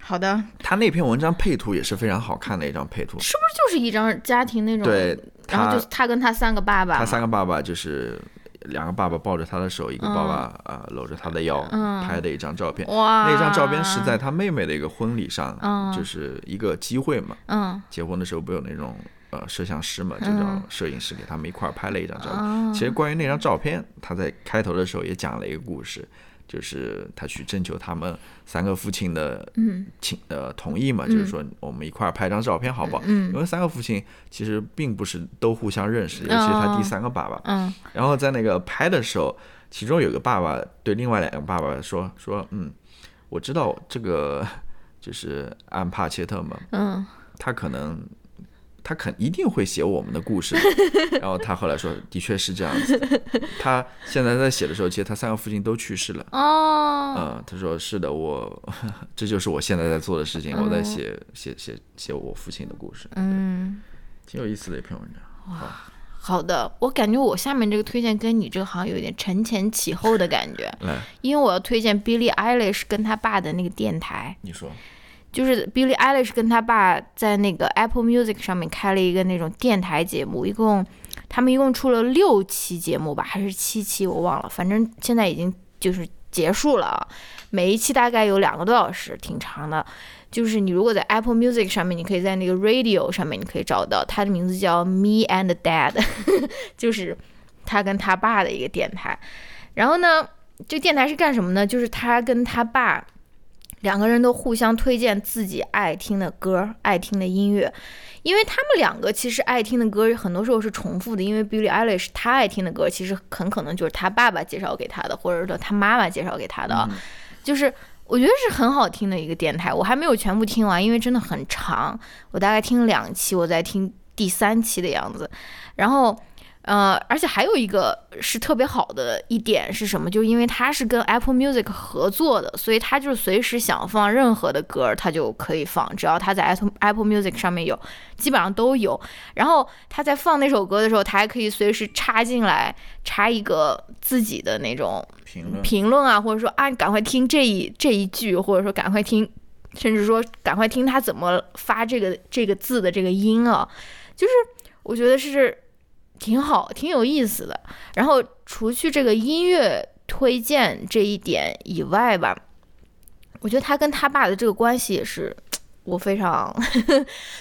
[SPEAKER 1] 好的。
[SPEAKER 2] 他那篇文章配图也是非常好看的一张配图。
[SPEAKER 1] 是不是就是一张家庭那种？
[SPEAKER 2] 对。
[SPEAKER 1] 然后就是他跟他三个爸爸。
[SPEAKER 2] 他三个爸爸就是两个爸爸抱着他的手，一个爸爸啊搂着他的腰拍的一张照片。
[SPEAKER 1] 哇。
[SPEAKER 2] 那张照片是在他妹妹的一个婚礼上，就是一个机会嘛。
[SPEAKER 1] 嗯。
[SPEAKER 2] 结婚的时候不有那种。呃，摄像师嘛，就叫摄影师给他们一块儿拍了一张照片。其实关于那张照片，他在开头的时候也讲了一个故事，就是他去征求他们三个父亲的请呃同意嘛，就是说我们一块儿拍张照片好不好？因为三个父亲其实并不是都互相认识，尤其是他第三个爸爸。然后在那个拍的时候，其中有个爸爸对另外两个爸爸说说，嗯，我知道这个 <laughs> 就是安帕切特嘛，
[SPEAKER 1] 嗯，
[SPEAKER 2] 他可能。他肯一定会写我们的故事，<laughs> 然后他后来说，的确是这样子。他现在在写的时候，其实他三个父亲都去世了。
[SPEAKER 1] 哦，
[SPEAKER 2] 嗯，他说是的，我 <laughs> 这就是我现在在做的事情，我在写写写写我父亲的故事。
[SPEAKER 1] 嗯，
[SPEAKER 2] 挺有意思的一篇文章。
[SPEAKER 1] 哇，好的，我感觉我下面这个推荐跟你这个好像有点承前启后的感觉。
[SPEAKER 2] 来，
[SPEAKER 1] 因为我要推荐 Billie Eilish 跟他爸的那个电台。
[SPEAKER 2] 你说。
[SPEAKER 1] 就是 Billie Eilish 跟他爸在那个 Apple Music 上面开了一个那种电台节目，一共他们一共出了六期节目吧，还是七期我忘了，反正现在已经就是结束了，每一期大概有两个多小时，挺长的。就是你如果在 Apple Music 上面，你可以在那个 Radio 上面你可以找到，它的名字叫 Me and Dad，<laughs> 就是他跟他爸的一个电台。然后呢，这电台是干什么呢？就是他跟他爸。两个人都互相推荐自己爱听的歌、爱听的音乐，因为他们两个其实爱听的歌很多时候是重复的。因为 Billie Eilish 他爱听的歌，其实很可能就是他爸爸介绍给他的，或者说他妈妈介绍给他的。就是我觉得是很好听的一个电台，我还没有全部听完，因为真的很长。我大概听了两期，我在听第三期的样子，然后。呃，而且还有一个是特别好的一点是什么？就因为它是跟 Apple Music 合作的，所以它就是随时想放任何的歌，它就可以放，只要它在 Apple Apple Music 上面有，基本上都有。然后他在放那首歌的时候，他还可以随时插进来，插一个自己的那种
[SPEAKER 2] 评论
[SPEAKER 1] 评论啊，或者说啊，赶快听这一这一句，或者说赶快听，甚至说赶快听他怎么发这个这个字的这个音啊，就是我觉得是。挺好，挺有意思的。然后除去这个音乐推荐这一点以外吧，我觉得他跟他爸的这个关系也是我非常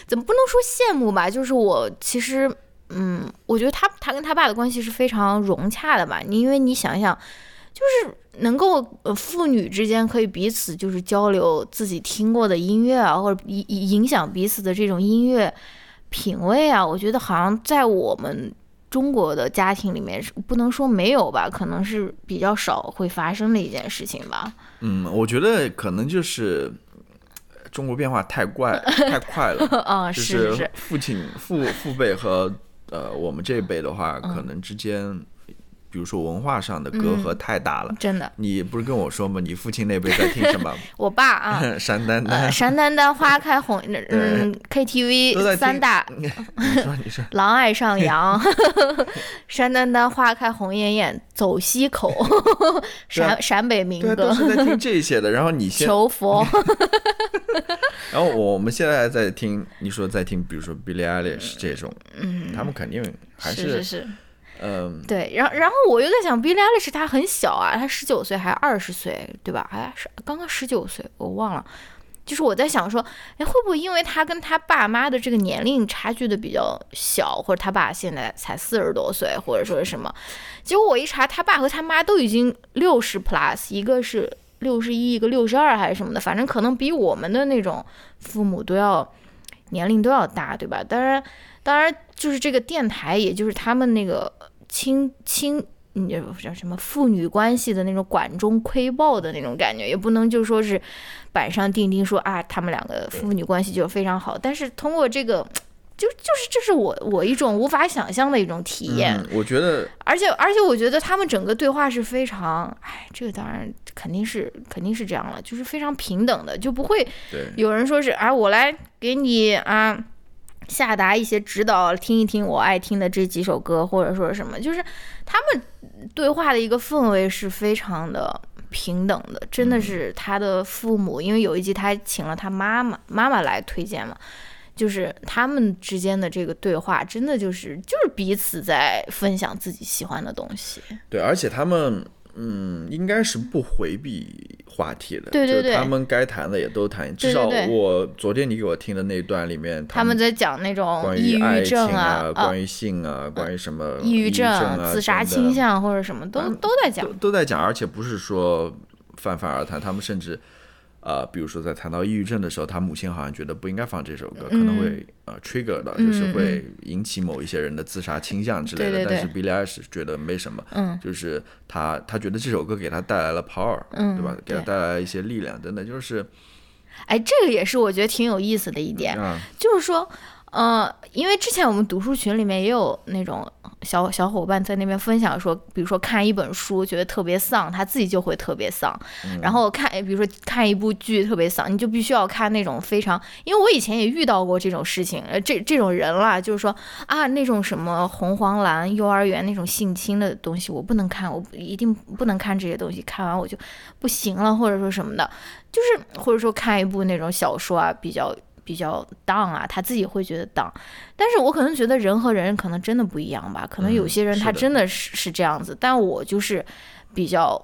[SPEAKER 1] 怎么不能说羡慕吧？就是我其实，嗯，我觉得他他跟他爸的关系是非常融洽的吧。你因为你想一想，就是能够呃父女之间可以彼此就是交流自己听过的音乐啊，或者影影响彼此的这种音乐品味啊，我觉得好像在我们。中国的家庭里面是不能说没有吧，可能是比较少会发生的一件事情吧。
[SPEAKER 2] 嗯，我觉得可能就是中国变化太快 <laughs> 太快了。
[SPEAKER 1] 啊，
[SPEAKER 2] 是
[SPEAKER 1] 是。
[SPEAKER 2] 父亲父父辈和呃我们这一辈的话，可能之间。比如说文化上的隔阂太大了，
[SPEAKER 1] 真的。
[SPEAKER 2] 你不是跟我说吗？你父亲那辈在听什么？<laughs>
[SPEAKER 1] 我爸啊，<laughs>
[SPEAKER 2] 山丹丹，
[SPEAKER 1] 山丹丹花开红，<laughs> 嗯，KTV 三大。
[SPEAKER 2] 你说你说。
[SPEAKER 1] 狼爱上羊，山丹丹花开红艳艳，走西口，陕陕北民歌。
[SPEAKER 2] 都是在听这些的。然后你先
[SPEAKER 1] 求佛。
[SPEAKER 2] 然后我们现在在听，你说在听，比如说 Billie Eilish 这种，嗯，他们肯定还
[SPEAKER 1] 是是。
[SPEAKER 2] 嗯，
[SPEAKER 1] 对，然后然后我又在想，Billie Eilish 他很小啊，他十九岁还二十岁，对吧？哎，是刚刚十九岁，我忘了。就是我在想说，哎，会不会因为他跟他爸妈的这个年龄差距的比较小，或者他爸现在才四十多岁，或者说是什么？结果我一查，他爸和他妈都已经六十 plus，一个是六十一，一个六十二还是什么的，反正可能比我们的那种父母都要年龄都要大，对吧？当然，当然就是这个电台，也就是他们那个。亲亲，你叫什么父女关系的那种管中窥豹的那种感觉，也不能就说是板上钉钉说啊，他们两个父女关系就非常好。但是通过这个，就就是这是我我一种无法想象的一种体验。
[SPEAKER 2] 我觉得，
[SPEAKER 1] 而且而且我觉得他们整个对话是非常，哎，这个当然肯定是肯定是这样了，就是非常平等的，就不会有人说是啊，我来给你啊。下达一些指导，听一听我爱听的这几首歌，或者说什么，就是他们对话的一个氛围是非常的平等的，真的是他的父母，因为有一集他请了他妈妈，妈妈来推荐嘛，就是他们之间的这个对话，真的就是就是彼此在分享自己喜欢的东西。
[SPEAKER 2] 对，而且他们。嗯，应该是不回避话题的，
[SPEAKER 1] 对对对，
[SPEAKER 2] 他们该谈的也都谈。至少我昨天你给我听的那段里面，
[SPEAKER 1] 他们在讲那种
[SPEAKER 2] 关
[SPEAKER 1] 于
[SPEAKER 2] 爱情
[SPEAKER 1] 啊，
[SPEAKER 2] 关于性啊，关于什么
[SPEAKER 1] 抑郁
[SPEAKER 2] 症、
[SPEAKER 1] 自杀倾向或者什么都都在讲，
[SPEAKER 2] 都在讲，而且不是说泛泛而谈，他们甚至。呃，比如说在谈到抑郁症的时候，他母亲好像觉得不应该放这首歌，可能会呃 trigger 到，就是会引起某一些人的自杀倾向之类的。但是 Billie Eilish 觉得没什么，嗯就是他他觉得这首歌给他带来了 power，嗯对吧？给他带来一些力量，等等，就是。
[SPEAKER 1] 哎，这个也是我觉得挺有意思的一点，就是说。呃，因为之前我们读书群里面也有那种小小伙伴在那边分享说，比如说看一本书觉得特别丧，他自己就会特别丧。然后看，比如说看一部剧特别丧，你就必须要看那种非常……因为我以前也遇到过这种事情，呃，这这种人啦，就是说啊，那种什么红黄蓝幼儿园那种性侵的东西，我不能看，我一定不能看这些东西，看完我就不行了，或者说什么的，就是或者说看一部那种小说啊，比较。比较 down 啊，他自己会觉得 down，但是我可能觉得人和人可能真的不一样吧，可能有些人他真的是是这样子，但我就是比较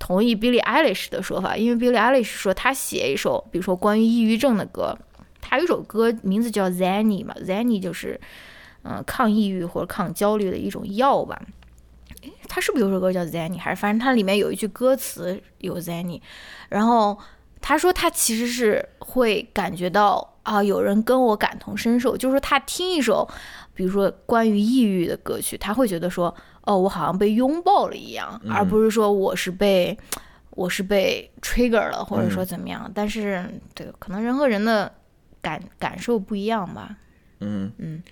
[SPEAKER 1] 同意 Billie Eilish 的说法，因为 Billie Eilish 说他写一首，比如说关于抑郁症的歌，他有一首歌名字叫 Zanny 嘛，Zanny 就是嗯抗抑郁或者抗焦虑的一种药吧，诶，他是不是有首歌叫 Zanny，还是反正它里面有一句歌词有 Zanny，然后。他说他其实是会感觉到啊，有人跟我感同身受，就是说他听一首，比如说关于抑郁的歌曲，他会觉得说，哦，我好像被拥抱了一样，而不是说我是被我是被 trigger 了，或者说怎么样。但是对，可能人和人的感感受不一样吧。
[SPEAKER 2] 嗯嗯，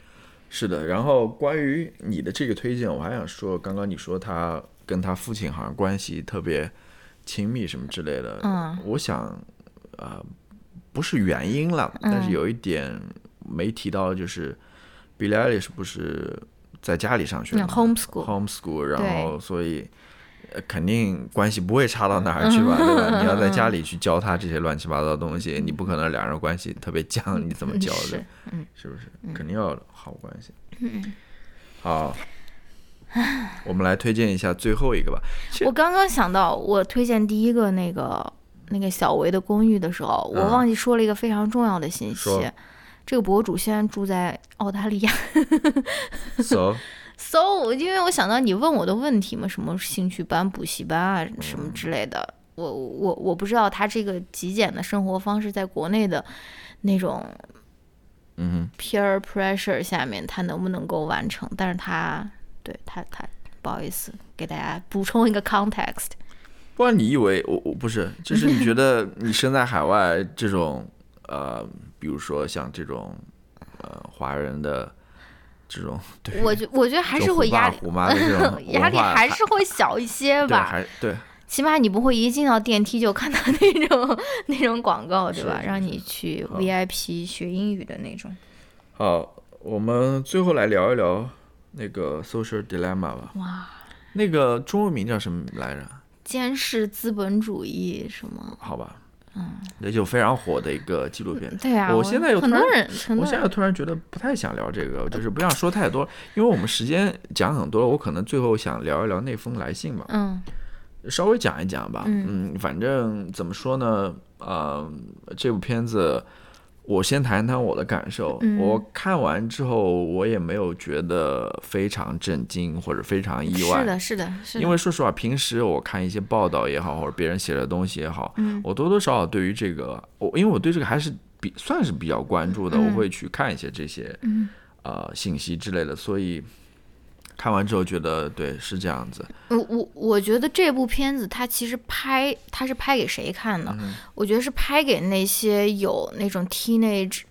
[SPEAKER 2] 是的。然后关于你的这个推荐，我还想说，刚刚你说他跟他父亲好像关系特别。亲密什么之类的，嗯，我想，呃，不是原因了，但是有一点没提到，就是 Billie Eilish 不是在家里上学吗？homeschool，homeschool，然后所以肯定关系不会差到哪儿去吧，对吧？你要在家里去教他这些乱七八糟的东西，你不可能两人关系特别僵，你怎么教的？<laughs> 嗯，是不是？肯定要好关系。嗯，好。<laughs> 我们来推荐一下最后一个吧。
[SPEAKER 1] 我刚刚想到，我推荐第一个那个那个小维的公寓的时候，我忘记说了一个非常重要的信息。这个博主现在住在澳大利亚。<laughs>
[SPEAKER 2] So
[SPEAKER 1] so，因为我想到你问我的问题嘛，什么兴趣班、补习班啊，什么之类的。我我我不知道他这个极简的生活方式在国内的那种
[SPEAKER 2] 嗯
[SPEAKER 1] peer pressure 下面，他能不能够完成？但是他。对他，他不好意思，给大家补充一个 context。
[SPEAKER 2] 不然你以为我我不是，就是你觉得 <laughs> 你身在海外这种呃，比如说像这种呃华人的这种，对，
[SPEAKER 1] 我觉我觉得还是会压力，
[SPEAKER 2] 虎妈的这种 <laughs>
[SPEAKER 1] 压力还是会小一些 <laughs> 吧。
[SPEAKER 2] 还对，
[SPEAKER 1] 起码你不会一进到电梯就看到那种那种广告，对吧？让你去 VIP 学英语的那种。
[SPEAKER 2] 好，我们最后来聊一聊。那个 social dilemma 吧，
[SPEAKER 1] 哇，
[SPEAKER 2] 那个中文名叫什么来着？
[SPEAKER 1] 监视资本主义什么？
[SPEAKER 2] 好吧，嗯，那就非常火的一个纪录片。
[SPEAKER 1] 对啊，
[SPEAKER 2] 我现在又
[SPEAKER 1] 很多人，
[SPEAKER 2] 我现在突然觉得不太想聊这个，就是不想说太多，因为我们时间讲很多了，我可能最后想聊一聊那封来信吧。
[SPEAKER 1] 嗯，
[SPEAKER 2] 稍微讲一讲吧。嗯，反正怎么说呢？呃，这部片子。我先谈谈我的感受。我看完之后，我也没有觉得非常震惊或者非常意外。
[SPEAKER 1] 是的，是的，是的。
[SPEAKER 2] 因为说实话，平时我看一些报道也好，或者别人写的东西也好，我多多少少对于这个，我因为我对这个还是比算是比较关注的，我会去看一些这些呃信息之类的，所以。看完之后觉得对是这样子。
[SPEAKER 1] 我我我觉得这部片子它其实拍它是拍给谁看的？我觉得是拍给那些有那种 teenage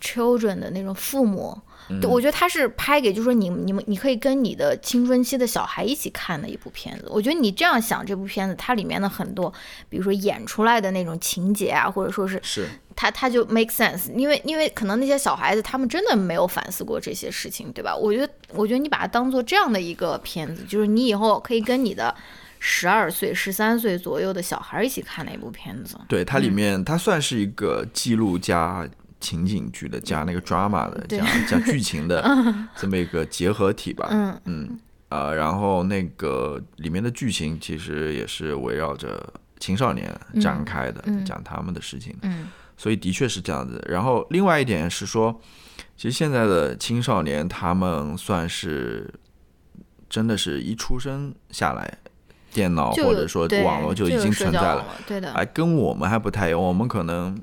[SPEAKER 1] children 的那种父母。我觉得他是拍给，就是说你你们你可以跟你的青春期的小孩一起看的一部片子。我觉得你这样想，这部片子它里面的很多，比如说演出来的那种情节啊，或者说是
[SPEAKER 2] 是
[SPEAKER 1] 他他就 make sense，因为因为可能那些小孩子他们真的没有反思过这些事情，对吧？我觉得我觉得你把它当做这样的一个片子，就是你以后可以跟你的十二岁、十三岁左右的小孩一起看的一部片子。
[SPEAKER 2] 对，它里面它算是一个记录加。情景剧的加那个 drama 的加加剧情的 <laughs> 这么一个结合体吧，
[SPEAKER 1] 嗯
[SPEAKER 2] 嗯。啊，然后那个里面的剧情其实也是围绕着青少年展开的，讲他们的事情，
[SPEAKER 1] 嗯，
[SPEAKER 2] 所以的确是这样子。然后另外一点是说，其实现在的青少年他们算是真的是一出生下来电脑或者说网络
[SPEAKER 1] 就
[SPEAKER 2] 已经存在
[SPEAKER 1] 了，
[SPEAKER 2] 对的。哎，跟我们还不太一样，我们可能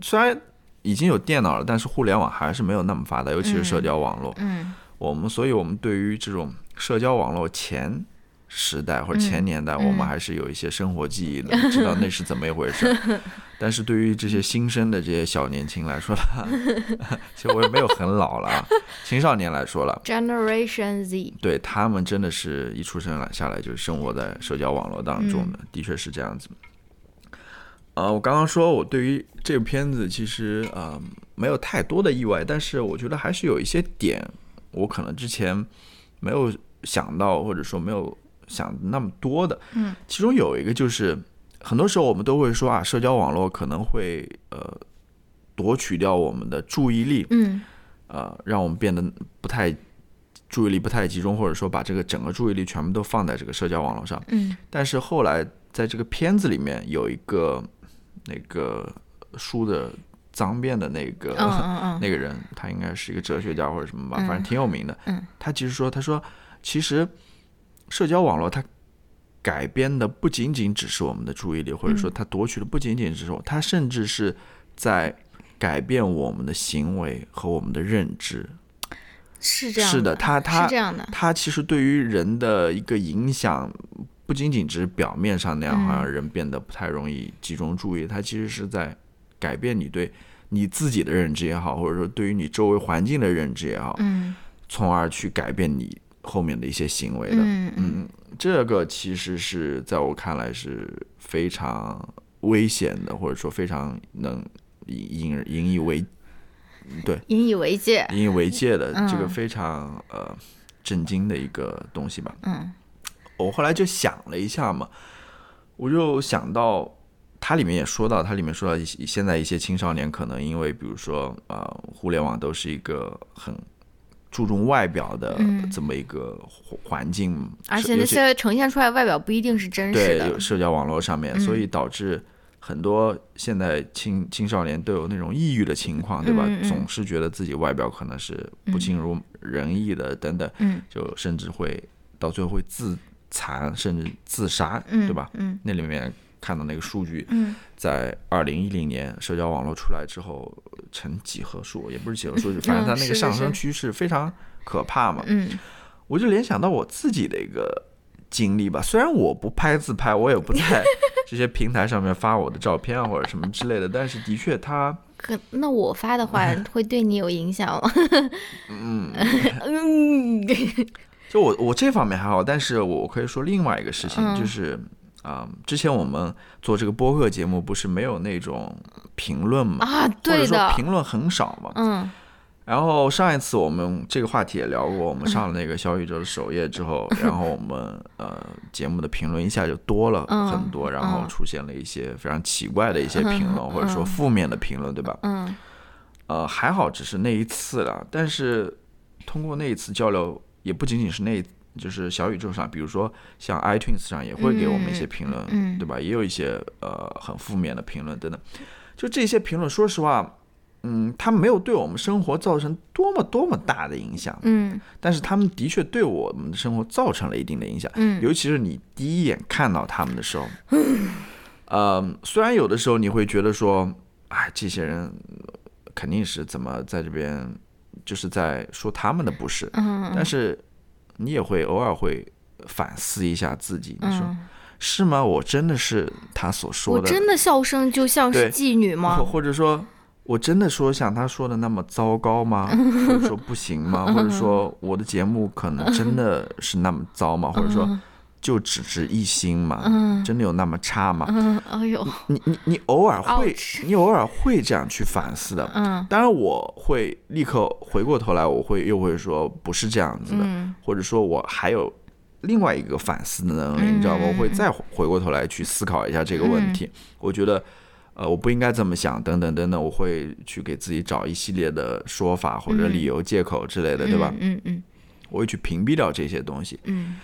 [SPEAKER 2] 虽然已经有电脑了，但是互联网还是没有那么发达，尤其是社交网络。
[SPEAKER 1] 嗯，
[SPEAKER 2] 我们所以，我们对于这种社交网络前。时代或者前年代，我们还是有一些生活记忆的，<laughs> 知道那是怎么一回事。但是对于这些新生的这些小年轻来说了，<laughs> 其实我也没有很老了，<laughs> 青少年来说了
[SPEAKER 1] ，Generation Z，
[SPEAKER 2] 对他们真的是一出生了下来就是生活在社交网络当中的，的确是这样子。呃，我刚刚说我对于这部片子其实呃没有太多的意外，但是我觉得还是有一些点我可能之前没有想到，或者说没有。想那么多的，
[SPEAKER 1] 嗯，
[SPEAKER 2] 其中有一个就是，很多时候我们都会说啊，社交网络可能会呃夺取掉我们的注意力，
[SPEAKER 1] 嗯，
[SPEAKER 2] 呃，让我们变得不太注意力不太集中，或者说把这个整个注意力全部都放在这个社交网络上，
[SPEAKER 1] 嗯。
[SPEAKER 2] 但是后来在这个片子里面有一个那个书的脏辫的那个 <laughs> 那个人，他应该是一个哲学家或者什么吧，反正挺有名的，
[SPEAKER 1] 嗯。
[SPEAKER 2] 他其实说，他说其实。社交网络它改编的不仅仅只是我们的注意力，或者说它夺取的不仅仅只是我，它甚至是在改变我们的行为和我们的认知。
[SPEAKER 1] 是这样。
[SPEAKER 2] 是的，他他
[SPEAKER 1] 这样的。
[SPEAKER 2] 他其实对于人的一个影响，不仅仅只是表面上那样，好像人变得不太容易集中注意。它其实是在改变你对你自己的认知也好，或者说对于你周围环境的认知也好，
[SPEAKER 1] 嗯，
[SPEAKER 2] 从而去改变你。后面的一些行为的，嗯，这个其实是在我看来是非常危险的，或者说非常能引引以为对
[SPEAKER 1] 引以为戒、
[SPEAKER 2] 引以为戒的这个非常呃震惊的一个东西吧。
[SPEAKER 1] 嗯，
[SPEAKER 2] 我后来就想了一下嘛，我就想到它里面也说到，它里面说到一现在一些青少年可能因为比如说呃互联网都是一个很。注重外表的这么一个环境，
[SPEAKER 1] 而且那些呈现出来外表不一定是真实
[SPEAKER 2] 的。对，社交网络上面，所以导致很多现在青青少年都有那种抑郁的情况，对吧？总是觉得自己外表可能是不尽如人意的，等等，就甚至会到最后会自残，甚至自杀，对吧？
[SPEAKER 1] 嗯，
[SPEAKER 2] 那里面。看到那个数据，
[SPEAKER 1] 嗯，
[SPEAKER 2] 在二零一零年社交网络出来之后，呈几何数，也不是几何数，反正它那个上升趋势非常可怕嘛。
[SPEAKER 1] 嗯，
[SPEAKER 2] 我就联想到我自己的一个经历吧。虽然我不拍自拍，我也不在 <laughs> 这些平台上面发我的照片啊或者什么之类的，但是的确，它
[SPEAKER 1] 可那我发的话 <laughs> 会对你有影响吗？
[SPEAKER 2] 嗯 <laughs> 嗯，就我我这方面还好，但是我可以说另外一个事情就是。啊，之前我们做这个播客节目不是没有那种评论嘛？
[SPEAKER 1] 啊，对
[SPEAKER 2] 的，评论很少嘛。
[SPEAKER 1] 嗯。
[SPEAKER 2] 然后上一次我们这个话题也聊过，我们上了那个小宇宙的首页之后，然后我们呃节目的评论一下就多了很多，然后出现了一些非常奇怪的一些评论，或者说负面的评论，对吧？
[SPEAKER 1] 嗯。
[SPEAKER 2] 呃，还好只是那一次了，但是通过那一次交流，也不仅仅是那。就是小宇宙上，比如说像 iTunes 上也会给我们一些评论，对吧？也有一些呃很负面的评论等等。就这些评论，说实话，嗯，他们没有对我们生活造成多么多么大的影响，
[SPEAKER 1] 嗯，
[SPEAKER 2] 但是他们的确对我们的生活造成了一定的影响，
[SPEAKER 1] 嗯，
[SPEAKER 2] 尤其是你第一眼看到他们的时候，呃，虽然有的时候你会觉得说，哎，这些人肯定是怎么在这边就是在说他们的不是，
[SPEAKER 1] 嗯，
[SPEAKER 2] 但是。你也会偶尔会反思一下自己，你说是吗？我真的是他所说的，
[SPEAKER 1] 我真的笑声就像是妓女吗？
[SPEAKER 2] 或者说，我真的说像他说的那么糟糕吗？<laughs> 或者说不行吗？或者说我的节目可能真的是那么糟吗？或者说？就只值一星嘛？真的有那么差吗？
[SPEAKER 1] 哎呦，
[SPEAKER 2] 你你你偶尔会，你偶尔会这样去反思的。
[SPEAKER 1] 嗯，
[SPEAKER 2] 当然我会立刻回过头来，我会又会说不是这样子的，或者说我还有另外一个反思的能力，你知道吗？我会再回过头来去思考一下这个问题。我觉得，呃，我不应该这么想，等等等等，我会去给自己找一系列的说法或者理由、借口之类的，对吧？
[SPEAKER 1] 嗯嗯，
[SPEAKER 2] 我会去屏蔽掉这些东西。
[SPEAKER 1] 嗯。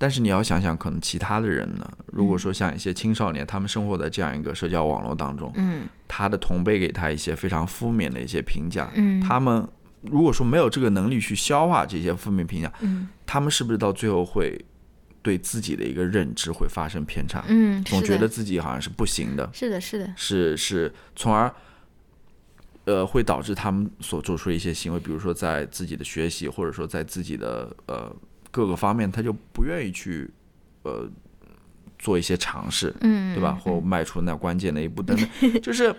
[SPEAKER 2] 但是你要想想，可能其他的人呢？如果说像一些青少年，他们生活在这样一个社交网络当中，
[SPEAKER 1] 嗯，
[SPEAKER 2] 他的同辈给他一些非常负面的一些评价，
[SPEAKER 1] 嗯，
[SPEAKER 2] 他们如果说没有这个能力去消化这些负面评价，
[SPEAKER 1] 嗯，
[SPEAKER 2] 他们是不是到最后会对自己的一个认知会发生偏差，
[SPEAKER 1] 嗯，
[SPEAKER 2] 总觉得自己好像是不行的，
[SPEAKER 1] 是的，是的，
[SPEAKER 2] 是是，从而，呃，会导致他们所做出的一些行为，比如说在自己的学习，或者说在自己的呃各个方面，他就不愿意去呃做一些尝试，
[SPEAKER 1] 嗯，
[SPEAKER 2] 对吧？或迈出那关键的一步等等，<laughs> 就是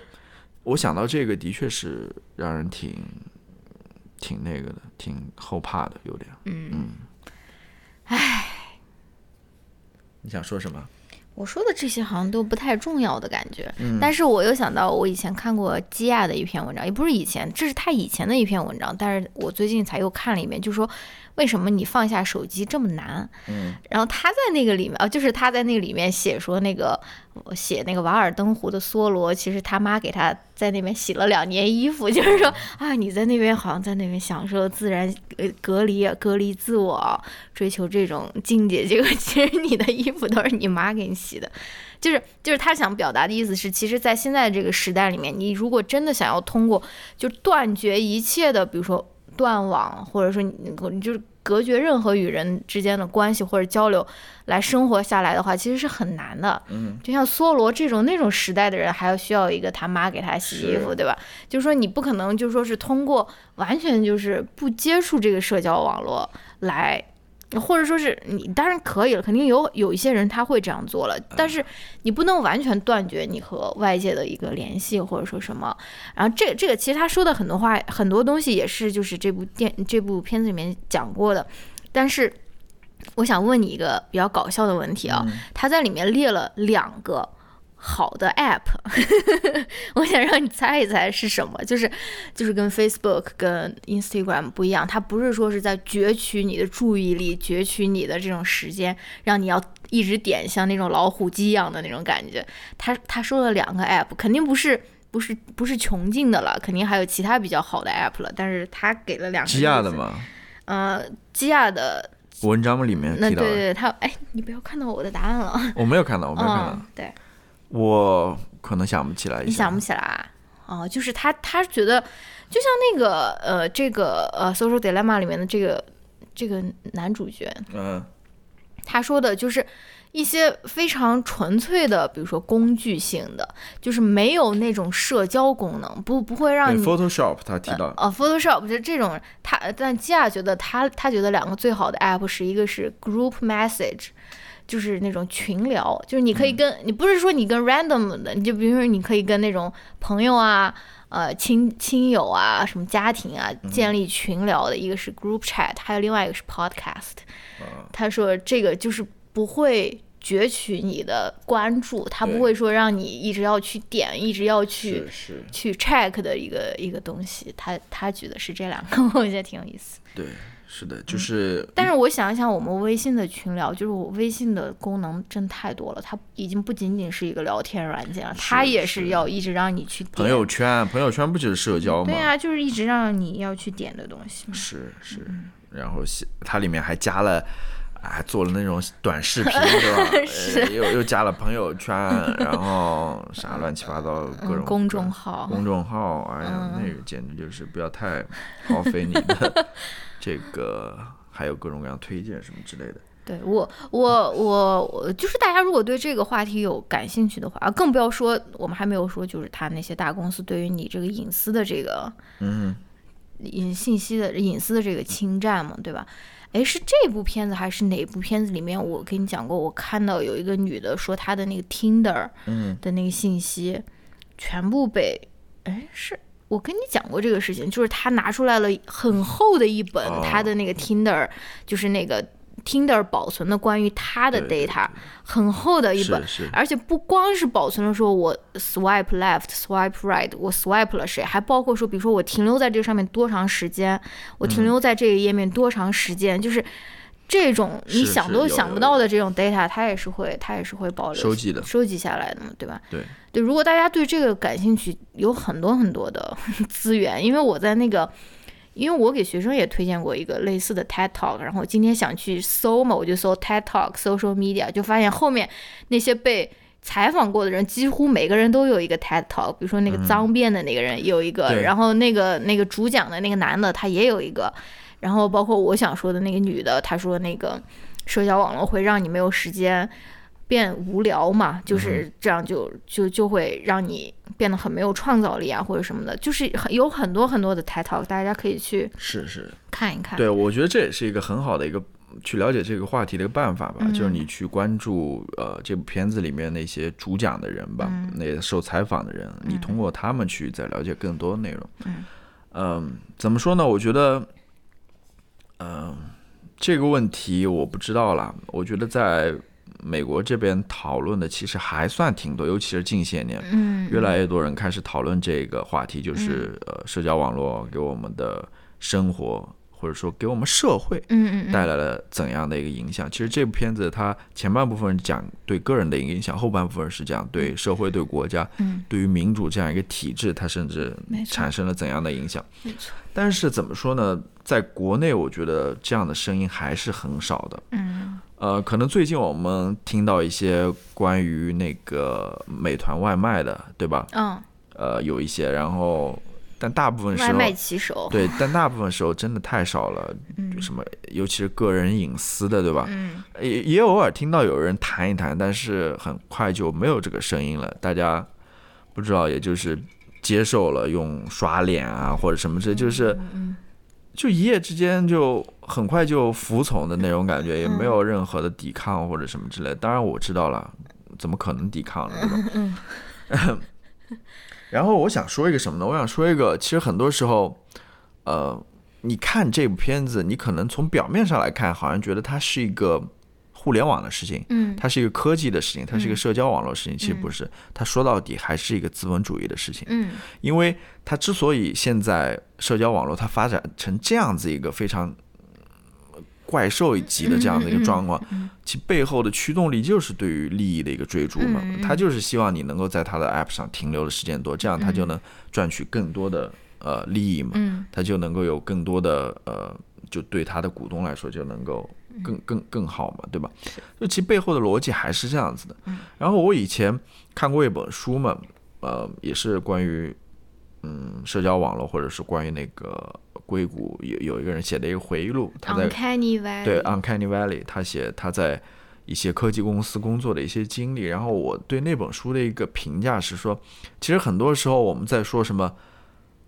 [SPEAKER 2] 我想到这个，的确是让人挺挺那个的，挺后怕的，有点，
[SPEAKER 1] 嗯，唉。
[SPEAKER 2] 你想说什么？
[SPEAKER 1] 我说的这些好像都不太重要的感觉，但是我又想到我以前看过基亚的一篇文章，也不是以前，这是他以前的一篇文章，但是我最近才又看了一遍，就说。为什么你放下手机这么难？
[SPEAKER 2] 嗯，
[SPEAKER 1] 然后他在那个里面啊，就是他在那个里面写说那个写那个瓦尔登湖的梭罗，其实他妈给他在那边洗了两年衣服，<laughs> 就是说啊，你在那边好像在那边享受自然呃隔离隔离自我，追求这种境界，结果其实你的衣服都是你妈给你洗的，就是就是他想表达的意思是，其实，在现在这个时代里面，你如果真的想要通过就断绝一切的，比如说。断网，或者说你你就是隔绝任何与人之间的关系或者交流，来生活下来的话，其实是很难的。
[SPEAKER 2] 嗯，
[SPEAKER 1] 就像梭罗这种那种时代的人，还要需要一个他妈给他洗衣服，对吧？就是说你不可能就说是通过完全就是不接触这个社交网络来。或者说是你当然可以了，肯定有有一些人他会这样做了，但是你不能完全断绝你和外界的一个联系，或者说什么。然后这这个其实他说的很多话很多东西也是就是这部电这部片子里面讲过的，但是我想问你一个比较搞笑的问题啊，他在里面列了两个。好的 app，<laughs> 我想让你猜一猜是什么，就是就是跟 Facebook 跟 Instagram 不一样，它不是说是在攫取你的注意力，攫取你的这种时间，让你要一直点像那种老虎机一样的那种感觉。他他说了两个 app，肯定不是不是不是穷尽的了，肯定还有其他比较好的 app 了，但是他给了两个。
[SPEAKER 2] 基亚的吗？
[SPEAKER 1] 呃，基亚的
[SPEAKER 2] 文章里面
[SPEAKER 1] 那对对，他哎，你不要看到我的答案了。
[SPEAKER 2] 我没有看到，我没有看到。
[SPEAKER 1] 对。
[SPEAKER 2] 我可能想不起来，
[SPEAKER 1] 你想不起来哦，就是他，他觉得就像那个呃，这个呃，《Social Dilemma》里面的这个这个男主角，
[SPEAKER 2] 嗯，
[SPEAKER 1] 他说的就是一些非常纯粹的，比如说工具性的，就是没有那种社交功能，不不会让你
[SPEAKER 2] Photoshop 他提到。
[SPEAKER 1] 哦，Photoshop 就这种，他但基亚觉得他他觉得两个最好的 app 是一个是 Group Message。就是那种群聊，就是你可以跟你不是说你跟 random 的，你就比如说你可以跟那种朋友啊、呃亲亲友啊、什么家庭啊建立群聊的，一个是 group chat，还有另外一个是 podcast。他说这个就是不会攫取你的关注，他不会说让你一直要去点，一直要去去 check 的一个一个东西。他他举的是这两个，<laughs> 我觉得挺有意思。
[SPEAKER 2] 对。是的，就是。
[SPEAKER 1] 但是我想一想，我们微信的群聊，就是我微信的功能真太多了，它已经不仅仅是一个聊天软件了，它也是要一直让你去。
[SPEAKER 2] 朋友圈，朋友圈不就是社交吗？
[SPEAKER 1] 对啊，就是一直让你要去点的东西。
[SPEAKER 2] 是是，然后它里面还加了，啊，做了那种 <laughs> 短视频，<laughs> 对吧？
[SPEAKER 1] 是。
[SPEAKER 2] 又又加了朋友圈，然后 <laughs> 啥乱七八糟各种
[SPEAKER 1] 公众号，
[SPEAKER 2] 公众号，哎呀，那个简直就是不要太耗费你的。这个还有各种各样推荐什么之类的。
[SPEAKER 1] 对我，我，我，我就是大家如果对这个话题有感兴趣的话，更不要说我们还没有说，就是他那些大公司对于你这个隐私的这个，
[SPEAKER 2] 嗯，
[SPEAKER 1] 隐信息的隐私的这个侵占嘛，对吧？哎，是这部片子还是哪部片子里面？我跟你讲过，我看到有一个女的说她的那个 Tinder 的那个信息全部被，哎是。我跟你讲过这个事情，就是他拿出来了很厚的一本他的那个 Tinder，就是那个 Tinder 保存的关于他的 data，很厚的一本，而且不光是保存了说我 swipe left，swipe right，我 swipe 了谁，还包括说，比如说我停留在这个上面多长时间，我停留在这个页面多长时间，就是。这种你想都想不到的这种 data，它也是会，它也是会保留
[SPEAKER 2] 收集的，
[SPEAKER 1] 收集下来的嘛，对吧？
[SPEAKER 2] 对
[SPEAKER 1] 对，如果大家对这个感兴趣，有很多很多的 <laughs> 资源，因为我在那个，因为我给学生也推荐过一个类似的 TED Talk，然后今天想去搜嘛，我就搜 TED Talk social media，就发现后面那些被采访过的人，几乎每个人都有一个 TED Talk，比如说那个脏辫的那个人有一个，然后那个那个主讲的那个男的他也有一个。然后包括我想说的那个女的，她说那个，社交网络会让你没有时间。变无聊嘛，就是这样，就就就会让你变得很没有创造力啊，或者什么的，就是很有很多很多的 title，大家可以去
[SPEAKER 2] 是是
[SPEAKER 1] 看一看。
[SPEAKER 2] 对，我觉得这也是一个很好的一个去了解这个话题的一个办法吧，就是你去关注呃这部片子里面那些主讲的人吧，那些受采访的人，你通过他们去再了解更多的内容。嗯，怎么说呢？我觉得，嗯，这个问题我不知道啦。我觉得在。美国这边讨论的其实还算挺多，尤其是近些年，嗯，越来越多人开始讨论这个话题，就是呃，社交网络给我们的生活。或者说给我们社会嗯带来了怎样的一个影响？其实这部片子它前半部分讲对个人的影响，后半部分是讲对社会、对国家、对于民主这样一个体制，它甚至产生了怎样的影响？
[SPEAKER 1] 没错。
[SPEAKER 2] 但是怎么说呢？在国内，我觉得这样的声音还是很少的。
[SPEAKER 1] 嗯。
[SPEAKER 2] 呃，可能最近我们听到一些关于那个美团外卖的，对吧？
[SPEAKER 1] 嗯。
[SPEAKER 2] 呃，有一些，然后。但大部分时候，
[SPEAKER 1] 外卖骑手
[SPEAKER 2] 对，但大部分时候真的太少了。嗯，什么，尤其是个人隐私的，对吧？
[SPEAKER 1] 嗯，
[SPEAKER 2] 也也偶尔听到有人谈一谈，但是很快就没有这个声音了。大家不知道，也就是接受了用刷脸啊或者什么这就是，就一夜之间就很快就服从的那种感觉，也没有任何的抵抗或者什么之类。当然我知道了，怎么可能抵抗呢？对吧？<laughs> 然后我想说一个什么呢？我想说一个，其实很多时候，呃，你看这部片子，你可能从表面上来看，好像觉得它是一个互联网的事情，
[SPEAKER 1] 嗯，
[SPEAKER 2] 它是一个科技的事情，它是一个社交网络事情，其实不是，它说到底还是一个资本主义的事情，
[SPEAKER 1] 嗯，
[SPEAKER 2] 因为它之所以现在社交网络它发展成这样子一个非常。怪兽一级的这样的一个状况，其背后的驱动力就是对于利益的一个追逐嘛。他就是希望你能够在他的 app 上停留的时间多，这样他就能赚取更多的呃利益嘛。他就能够有更多的呃，就对他的股东来说就能够更更更好嘛，对吧？就其背后的逻辑还是这样子的。然后我以前看过一本书嘛，呃，也是关于嗯社交网络或者是关于那个。硅谷有有一个人写的一个回忆录，他在对 Uncanny Valley，他写他在一些科技公司工作的一些经历。然后我对那本书的一个评价是说，其实很多时候我们在说什么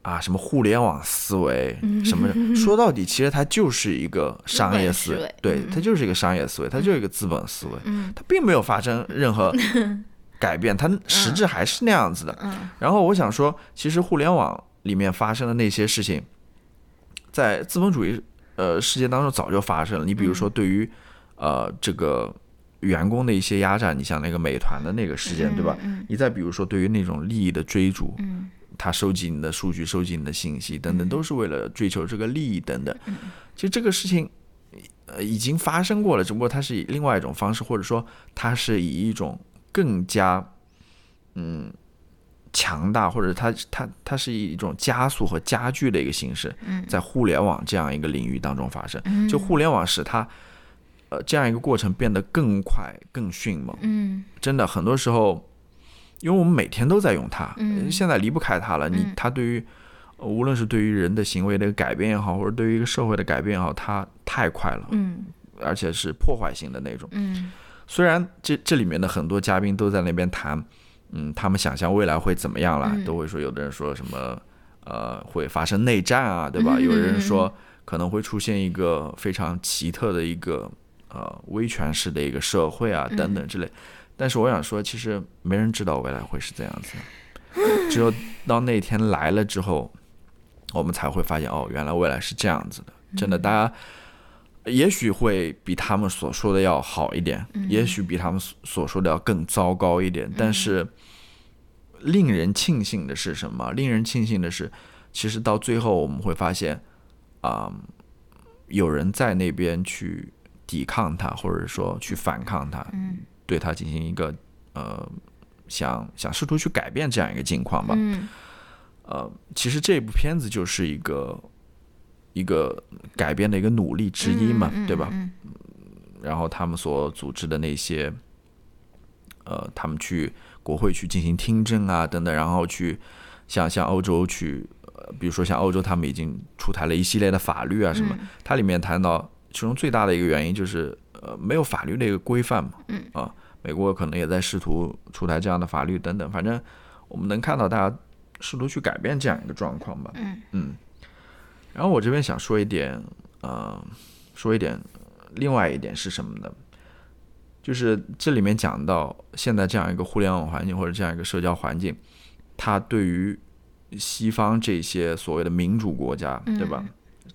[SPEAKER 2] 啊，什么互联网思维什么，说到底其实它就是一个商业思维，对，它就是一个商业思维，它就是一个资本思维，它并没有发生任何 <laughs> 改变，它实质还是那样子的。然后我想说，其实互联网里面发生的那些事情。在资本主义呃世界当中早就发生了。你比如说，对于呃这个员工的一些压榨，你像那个美团的那个事件，对吧？你再比如说，对于那种利益的追逐，他收集你的数据、收集你的信息等等，都是为了追求这个利益等等。其实这个事情呃已经发生过了，只不过它是以另外一种方式，或者说它是以一种更加嗯。强大，或者它它它是以一种加速和加剧的一个形式，在互联网这样一个领域当中发生。就互联网使它，呃，这样一个过程变得更快、更迅猛。
[SPEAKER 1] 嗯，
[SPEAKER 2] 真的，很多时候，因为我们每天都在用它，现在离不开它了。你它对于，无论是对于人的行为的改变也好，或者对于一个社会的改变也好，它太快了。
[SPEAKER 1] 嗯，
[SPEAKER 2] 而且是破坏性的那种。
[SPEAKER 1] 嗯，
[SPEAKER 2] 虽然这这里面的很多嘉宾都在那边谈。嗯，他们想象未来会怎么样了？都会说，有的人说什么，呃，会发生内战啊，对吧？有人说可能会出现一个非常奇特的一个呃威权式的一个社会啊，等等之类。但是我想说，其实没人知道未来会是怎样子，<gasps> 只有到那天来了之后，我们才会发现，哦，原来未来是这样子的。真的，大家也许会比他们所说的要好一点，也许比他们所说的要更糟糕一点，但是。令人庆幸的是什么？令人庆幸的是，其实到最后我们会发现，啊，有人在那边去抵抗他，或者说去反抗他，
[SPEAKER 1] 嗯，
[SPEAKER 2] 对他进行一个呃，想想试图去改变这样一个境况吧。
[SPEAKER 1] 嗯，
[SPEAKER 2] 呃，其实这部片子就是一个一个改变的一个努力之一嘛，对吧？
[SPEAKER 1] 嗯，
[SPEAKER 2] 然后他们所组织的那些，呃，他们去。国会去进行听证啊，等等，然后去像像欧洲去，呃，比如说像欧洲，他们已经出台了一系列的法律啊，什么，它里面谈到其中最大的一个原因就是，呃没有法律的一个规范嘛，
[SPEAKER 1] 嗯。
[SPEAKER 2] 啊，美国可能也在试图出台这样的法律等等，反正我们能看到大家试图去改变这样一个状况吧，
[SPEAKER 1] 嗯。
[SPEAKER 2] 嗯，然后我这边想说一点，呃，说一点，另外一点是什么呢？就是这里面讲到现在这样一个互联网环境或者这样一个社交环境，它对于西方这些所谓的民主国家，对吧？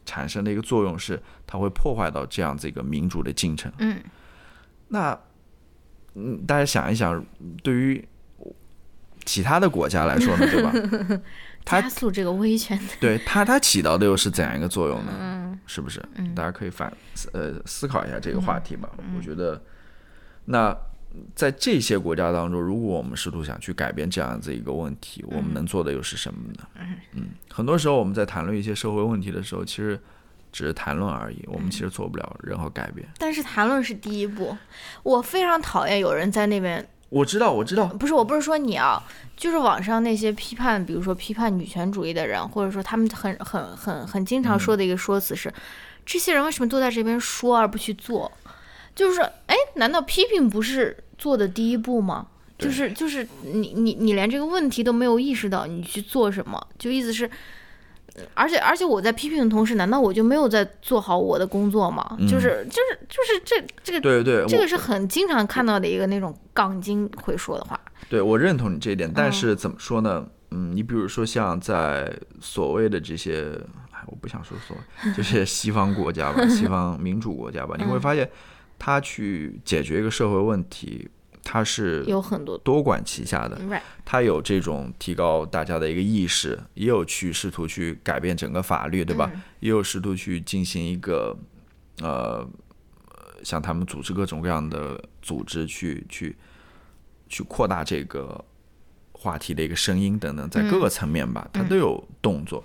[SPEAKER 2] 产生的一个作用是，它会破坏到这样子一个民主的进程。
[SPEAKER 1] 嗯，
[SPEAKER 2] 那嗯，大家想一想，对于其他的国家来说呢，对吧？它 <laughs>
[SPEAKER 1] 加速这个威权，
[SPEAKER 2] 对它它起到的又是怎样一个作用呢？
[SPEAKER 1] 嗯
[SPEAKER 2] 是不是？
[SPEAKER 1] 嗯
[SPEAKER 2] 大家可以反呃思考一下这个话题吧。我觉得，那在这些国家当中，如果我们试图想去改变这样子一个问题，我们能做的又是什么呢？嗯，很多时候我们在谈论一些社会问题的时候，其实只是谈论而已，我们其实做不了任何改变。
[SPEAKER 1] 但是谈论是第一步，我非常讨厌有人在那边
[SPEAKER 2] 我知道，我知道，
[SPEAKER 1] 不是，我不是说你啊，就是网上那些批判，比如说批判女权主义的人，或者说他们很很很很经常说的一个说辞是，这些人为什么都在这边说而不去做？就是，哎，难道批评不是做的第一步吗？就是就是你你你连这个问题都没有意识到，你去做什么？就意思是。而且而且我在批评的同时，难道我就没有在做好我的工作吗？就是就是就是这这个
[SPEAKER 2] 对对，
[SPEAKER 1] 这个是很经常看到的一个那种杠精会说的话。
[SPEAKER 2] 对我认同你这一点，但是怎么说呢？嗯，你比如说像在所谓的这些，哎，我不想说所谓，就是西方国家吧，<laughs> 西方民主国家吧，你会发现，他去解决一个社会问题，他是
[SPEAKER 1] 有很多
[SPEAKER 2] 多管齐下的。他有这种提高大家的一个意识，也有去试图去改变整个法律，对吧？也有试图去进行一个呃，像他们组织各种各样的组织去去去扩大这个话题的一个声音等等，在各个层面吧，他都有动作。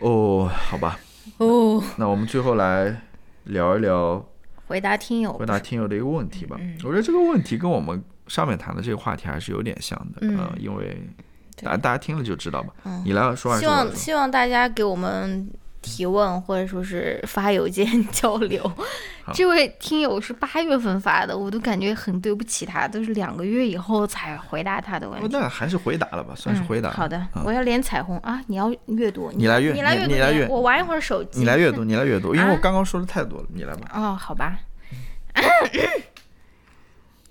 [SPEAKER 2] 哦，好吧，
[SPEAKER 1] 哦，
[SPEAKER 2] 那我们最后来聊一聊
[SPEAKER 1] 回答听友，
[SPEAKER 2] 回答听友的一个问题吧。
[SPEAKER 1] 嗯
[SPEAKER 2] 我觉得这个问题跟我们上面谈的这个话题还是有点像的，
[SPEAKER 1] 嗯
[SPEAKER 2] 呃因为
[SPEAKER 1] 对
[SPEAKER 2] 大大家听了就知道吧。
[SPEAKER 1] 嗯
[SPEAKER 2] 你来说说
[SPEAKER 1] 希？望希望大家给我们提问，或者说是发邮件交流。这位听友是八月份发的，我都感觉很对不起他，都是两个月以后才回答他的问题。
[SPEAKER 2] 哦那还是回答了吧，算是回答。
[SPEAKER 1] 嗯好的，
[SPEAKER 2] 嗯
[SPEAKER 1] 我要连彩虹啊！你要阅读，
[SPEAKER 2] 你来阅
[SPEAKER 1] 你来阅读，
[SPEAKER 2] 你你来阅
[SPEAKER 1] 我玩一会儿手机。
[SPEAKER 2] 你来阅读，你来阅读，因为我
[SPEAKER 1] 啊
[SPEAKER 2] 刚刚说的太多了，你来吧。
[SPEAKER 1] 哦，好吧。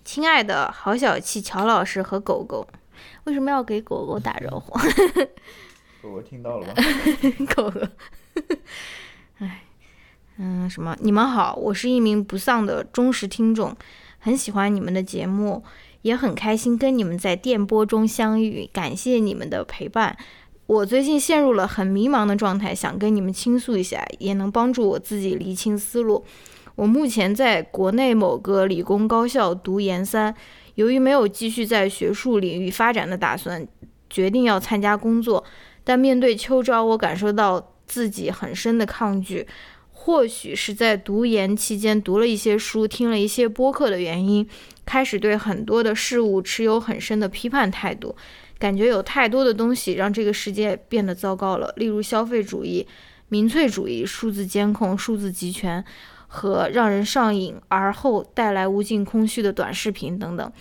[SPEAKER 1] 亲爱的好小气乔老师和狗狗，为什么要给狗狗打招呼？
[SPEAKER 2] 我听到了吧？<laughs>
[SPEAKER 1] 狗狗，哎，嗯，什么？你们好，我是一名不丧的忠实听众，很喜欢你们的节目，也很开心跟你们在电波中相遇，感谢你们的陪伴。我最近陷入了很迷茫的状态，想跟你们倾诉一下，也能帮助我自己理清思路。我目前在国内某个理工高校读研三，由于没有继续在学术领域发展的打算，决定要参加工作。但面对秋招，我感受到自己很深的抗拒。或许是在读研期间读了一些书，听了一些播客的原因，开始对很多的事物持有很深的批判态度，感觉有太多的东西让这个世界变得糟糕了，例如消费主义、民粹主义、数字监控、数字集权和让人上瘾而后带来无尽空虚的短视频等等。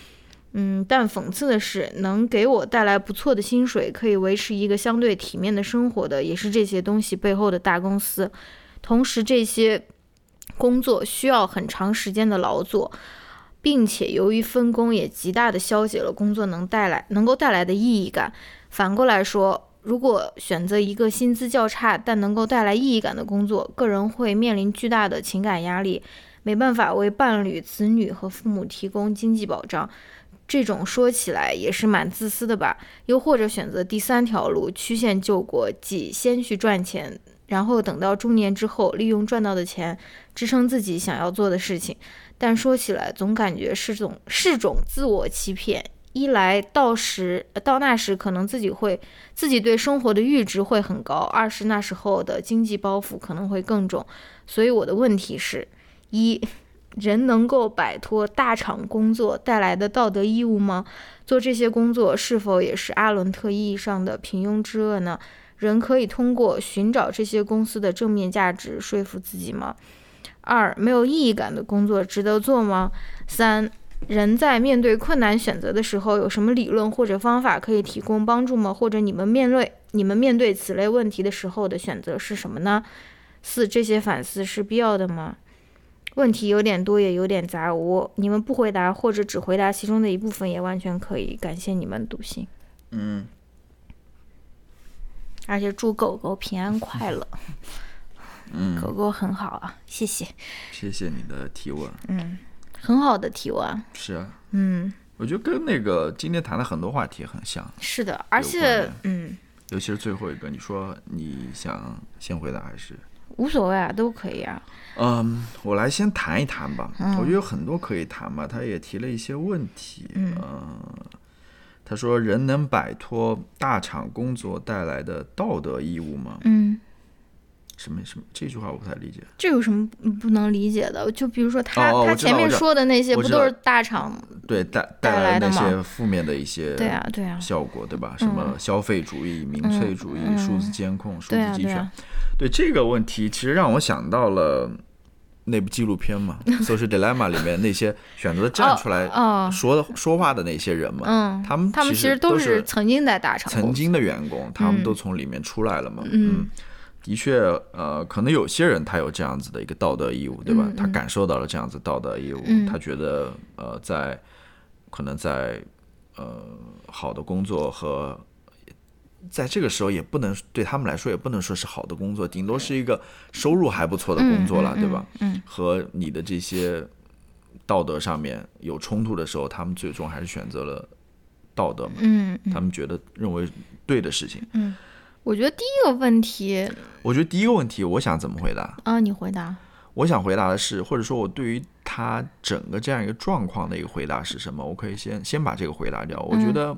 [SPEAKER 1] 嗯，但讽刺的是，能给我带来不错的薪水，可以维持一个相对体面的生活的，也是这些东西背后的大公司。同时，这些工作需要很长时间的劳作，并且由于分工也极大的消解了工作能带来能够带来的意义感。反过来说，如果选择一个薪资较差但能够带来意义感的工作，个人会面临巨大的情感压力，没办法为伴侣、子女和父母提供经济保障。这种说起来也是蛮自私的吧？又或者选择第三条路，曲线救国，即先去赚钱，然后等到中年之后，利用赚到的钱支撑自己想要做的事情。但说起来，总感觉是种是种自我欺骗。一来到时到那时，可能自己会自己对生活的阈值会很高；二是那时候的经济包袱可能会更重。所以我的问题是：一。人能够摆脱大厂工作带来的道德义务吗？做这些工作是否也是阿伦特意义上的平庸之恶呢？人可以通过寻找这些公司的正面价值说服自己吗？二、没有意义感的工作值得做吗？三、人在面对困难选择的时候，有什么理论或者方法可以提供帮助吗？或者你们面对你们面对此类问题的时候的选择是什么呢？四、这些反思是必要的吗？问题有点多，也有点杂，我你们不回答或者只回答其中的一部分也完全可以。感谢你们读信。
[SPEAKER 2] 嗯。
[SPEAKER 1] 而且祝狗狗平安快乐。<laughs>
[SPEAKER 2] 嗯，<laughs>
[SPEAKER 1] 狗狗很好啊，谢谢。<laughs>
[SPEAKER 2] 谢谢你的提问。
[SPEAKER 1] 嗯，很好的提问。
[SPEAKER 2] 是啊。
[SPEAKER 1] 嗯，
[SPEAKER 2] 我觉得跟那个今天谈的很多话题很像。
[SPEAKER 1] 是的，而且嗯，
[SPEAKER 2] 尤其是最后一个，你说你想先回答还是？
[SPEAKER 1] 无所谓啊，都可以啊。
[SPEAKER 2] 嗯，我来先谈一谈吧。我觉得有很多可以谈嘛。他也提了一些问题。
[SPEAKER 1] 嗯。
[SPEAKER 2] 他说：“人能摆脱大厂工作带来的道德义务吗？”
[SPEAKER 1] 嗯。
[SPEAKER 2] 什么什么？这句话我不太理解。
[SPEAKER 1] 这有什么不能理解的？就比如说他他前面说的那些，不都是大厂
[SPEAKER 2] 对带
[SPEAKER 1] 带
[SPEAKER 2] 来的那些负面的一些
[SPEAKER 1] 对啊对啊
[SPEAKER 2] 效果对吧？什么消费主义、民粹主义、数字监控、数字集权？
[SPEAKER 1] 对
[SPEAKER 2] 这个问题，其实让我想到了那部纪录片嘛，《Social Dilemma》里面那些选择站出来说说话的那些人嘛，
[SPEAKER 1] 嗯，
[SPEAKER 2] 他们
[SPEAKER 1] 他们
[SPEAKER 2] 其
[SPEAKER 1] 实都
[SPEAKER 2] 是
[SPEAKER 1] 曾经在大厂
[SPEAKER 2] 曾经的员工，他们都从里面出来了嘛，
[SPEAKER 1] 嗯。
[SPEAKER 2] 的确，呃，可能有些人他有这样子的一个道德义务，对吧？他感受到了这样子道德义务，他觉得，呃，在可能在呃好的工作和在这个时候也不能对他们来说也不能说是好的工作，顶多是一个收入还不错的工作了，对吧？
[SPEAKER 1] 嗯，
[SPEAKER 2] 和你的这些道德上面有冲突的时候，他们最终还是选择了道德嘛。
[SPEAKER 1] 嗯，
[SPEAKER 2] 他们觉得认为对的事情。
[SPEAKER 1] 嗯。我觉得第一个问题，
[SPEAKER 2] 我觉得第一个问题，我想怎么回答？
[SPEAKER 1] 啊，你回答。
[SPEAKER 2] 我想回答的是，或者说我对于他整个这样一个状况的一个回答是什么？我可以先先把这个回答掉。我觉得，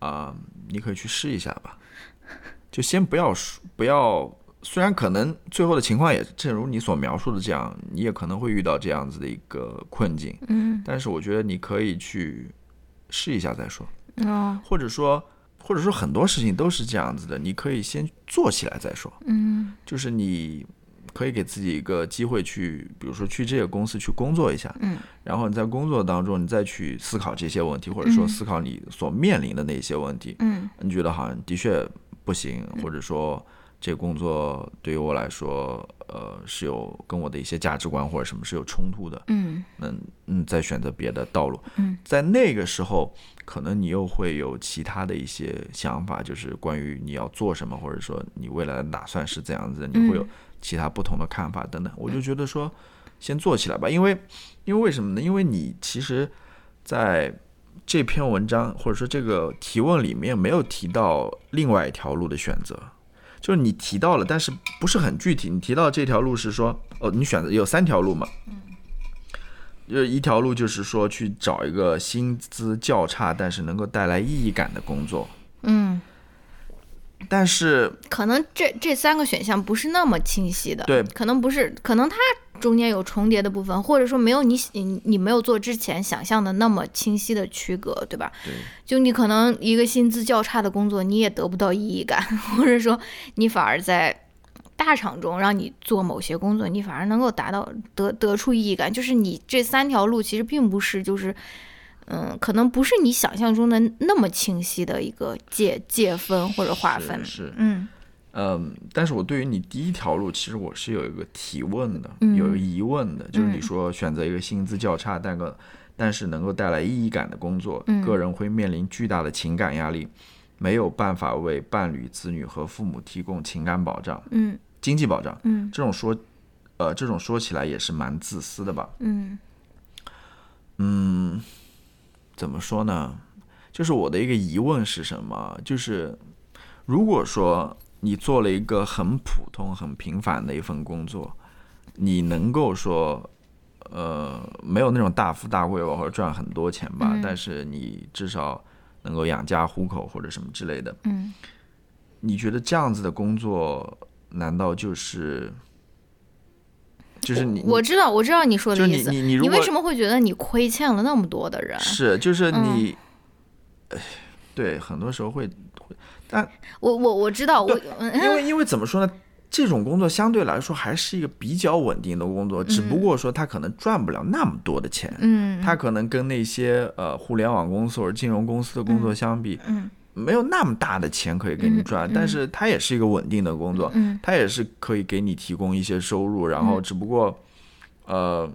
[SPEAKER 2] 啊，你可以去试一下吧。就先不要说，不要。虽然可能最后的情况也正如你所描述的这样，你也可能会遇到这样子的一个困境。
[SPEAKER 1] 嗯。
[SPEAKER 2] 但是我觉得你可以去试一下再说。
[SPEAKER 1] 哦。
[SPEAKER 2] 或者说。或者说很多事情都是这样子的，你可以先做起来再说。
[SPEAKER 1] 嗯，
[SPEAKER 2] 就是你可以给自己一个机会去，比如说去这个公司去工作一下。
[SPEAKER 1] 嗯，
[SPEAKER 2] 然后你在工作当中，你再去思考这些问题，或者说思考你所面临的那些问题。
[SPEAKER 1] 嗯，
[SPEAKER 2] 你觉得好像的确不行，或者说。这工作对于我来说，呃，是有跟我的一些价值观或者什么是有冲突的。
[SPEAKER 1] 嗯，
[SPEAKER 2] 嗯嗯，再选择别的道路。
[SPEAKER 1] 嗯，
[SPEAKER 2] 在那个时候，可能你又会有其他的一些想法，就是关于你要做什么，或者说你未来的打算是怎样子，你会有其他不同的看法等等。我就觉得说，先做起来吧，因为，因为为什么呢？因为你其实在这篇文章或者说这个提问里面没有提到另外一条路的选择。就是你提到了，但是不是很具体。你提到这条路是说，哦，你选择有三条路嘛？
[SPEAKER 1] 嗯，
[SPEAKER 2] 就一条路就是说去找一个薪资较差，但是能够带来意义感的工作。
[SPEAKER 1] 嗯，
[SPEAKER 2] 但是
[SPEAKER 1] 可能这这三个选项不是那么清晰的。
[SPEAKER 2] 对，
[SPEAKER 1] 可能不是，可能它。中间有重叠的部分，或者说没有你你你没有做之前想象的那么清晰的区隔，对吧？
[SPEAKER 2] 对。
[SPEAKER 1] 就你可能一个薪资较差的工作，你也得不到意义感，<laughs> 或者说你反而在大厂中让你做某些工作，你反而能够达到得得出意义感。就是你这三条路其实并不是就是嗯，可能不是你想象中的那么清晰的一个界界分或者划分。
[SPEAKER 2] 是。
[SPEAKER 1] 嗯。
[SPEAKER 2] 嗯，但是我对于你第一条路，其实我是有一个提问的，有一个疑问的，就是你说选择一个薪资较差，但个但是能够带来意义感的工作，个人会面临巨大的情感压力，没有办法为伴侣、子女和父母提供情感保障，
[SPEAKER 1] 嗯，
[SPEAKER 2] 经济保障，
[SPEAKER 1] 嗯，
[SPEAKER 2] 这种说，呃，这种说起来也是蛮自私的吧，
[SPEAKER 1] 嗯，
[SPEAKER 2] 嗯，怎么说呢？就是我的一个疑问是什么？就是如果说。你做了一个很普通、很平凡的一份工作，你能够说，呃，没有那种大富大贵吧，或者赚很多钱吧，但是你至少能够养家糊口或者什么之类的。
[SPEAKER 1] 嗯，
[SPEAKER 2] 你觉得这样子的工作，难道就是，就是你？
[SPEAKER 1] 我知道，我知道你说的意思。
[SPEAKER 2] 你你
[SPEAKER 1] 你为什么会觉得你亏欠了那么多的人？
[SPEAKER 2] 是，就是你，对，很多时候会。但
[SPEAKER 1] 我我我知道，我
[SPEAKER 2] 因为 <laughs> 因为怎么说呢？这种工作相对来说还是一个比较稳定的工作，只不过说他可能赚不了那么多的钱。
[SPEAKER 1] 嗯，
[SPEAKER 2] 他可能跟那些呃互联网公司或者金融公司的工作相比，
[SPEAKER 1] 嗯，
[SPEAKER 2] 没有那么大的钱可以给你赚，但是它也是一个稳定的工作，
[SPEAKER 1] 嗯，
[SPEAKER 2] 它也是可以给你提供一些收入，然后只不过，呃，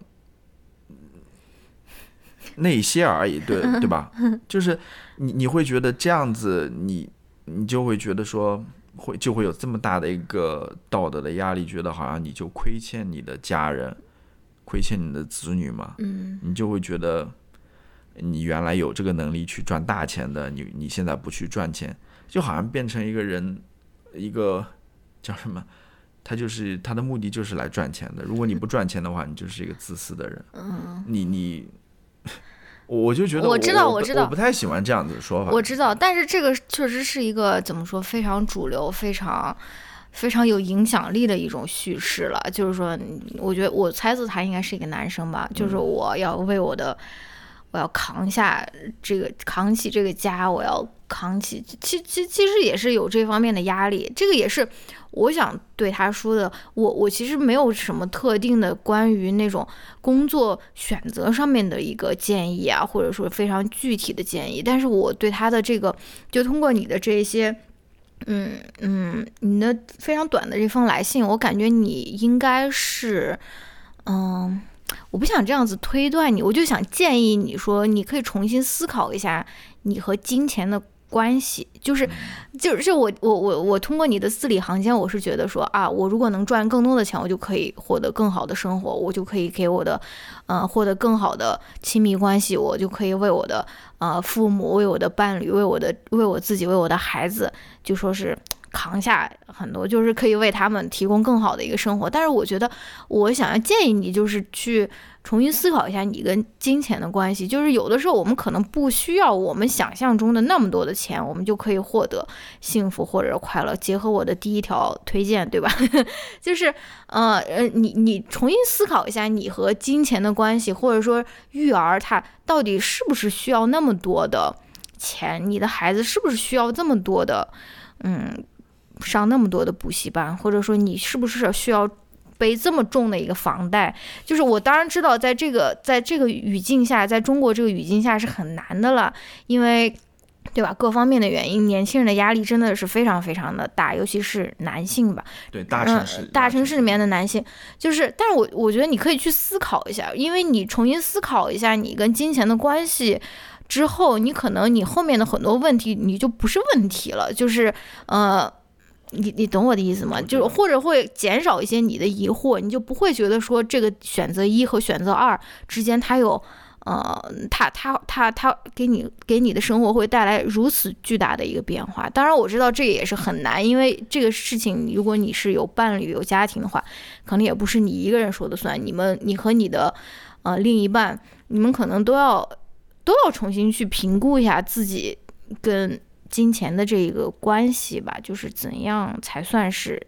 [SPEAKER 2] 那些而已，对对吧？<laughs> 就是你你会觉得这样子，你你就会觉得说。会就会有这么大的一个道德的压力，觉得好像你就亏欠你的家人，亏欠你的子女嘛，
[SPEAKER 1] 嗯，
[SPEAKER 2] 你就会觉得你原来有这个能力去赚大钱的，你你现在不去赚钱，就好像变成一个人，一个叫什么？他就是他的目的就是来赚钱的。如果你不赚钱的话，你就是一个自私的人。
[SPEAKER 1] 嗯，
[SPEAKER 2] 你你。我就觉得
[SPEAKER 1] 我知道，我知道，
[SPEAKER 2] 我不太喜欢这样子的说法。
[SPEAKER 1] 我知道，但是这个确实是一个怎么说非常主流、非常非常有影响力的一种叙事了。就是说，我觉得我猜测他应该是一个男生吧。就是我要为我的，我要扛下这个，扛起这个家，我要扛起。其其其实也是有这方面的压力。这个也是。我想对他说的，我我其实没有什么特定的关于那种工作选择上面的一个建议啊，或者说非常具体的建议。但是我对他的这个，就通过你的这些，嗯嗯，你的非常短的这封来信，我感觉你应该是，嗯，我不想这样子推断你，我就想建议你说，你可以重新思考一下你和金钱的。关系就是，就是我我我我通过你的字里行间，我是觉得说啊，我如果能赚更多的钱，我就可以获得更好的生活，我就可以给我的，呃，获得更好的亲密关系，我就可以为我的呃父母、为我的伴侣、为我的为我自己、为我的孩子，就说是。扛下很多，就是可以为他们提供更好的一个生活。但是我觉得，我想要建议你，就是去重新思考一下你跟金钱的关系。就是有的时候，我们可能不需要我们想象中的那么多的钱，我们就可以获得幸福或者快乐。结合我的第一条推荐，对吧？<laughs> 就是呃呃，你你重新思考一下你和金钱的关系，或者说育儿，他到底是不是需要那么多的钱？你的孩子是不是需要这么多的？嗯。上那么多的补习班，或者说你是不是需要背这么重的一个房贷？就是我当然知道，在这个在这个语境下，在中国这个语境下是很难的了，因为，对吧？各方面的原因，年轻人的压力真的是非常非常的大，尤其是男性吧。
[SPEAKER 2] 对，大城市，
[SPEAKER 1] 大城市里面的男性，就是，但是我我觉得你可以去思考一下，因为你重新思考一下你跟金钱的关系之后，你可能你后面的很多问题你就不是问题了，就是呃。你你懂我的意思吗？就是或者会减少一些你的疑惑，你就不会觉得说这个选择一和选择二之间它有，呃，它它它它给你给你的生活会带来如此巨大的一个变化。当然我知道这个也是很难，因为这个事情如果你是有伴侣有家庭的话，可能也不是你一个人说的算。你们你和你的呃另一半，你们可能都要都要重新去评估一下自己跟。金钱的这一个关系吧，就是怎样才算是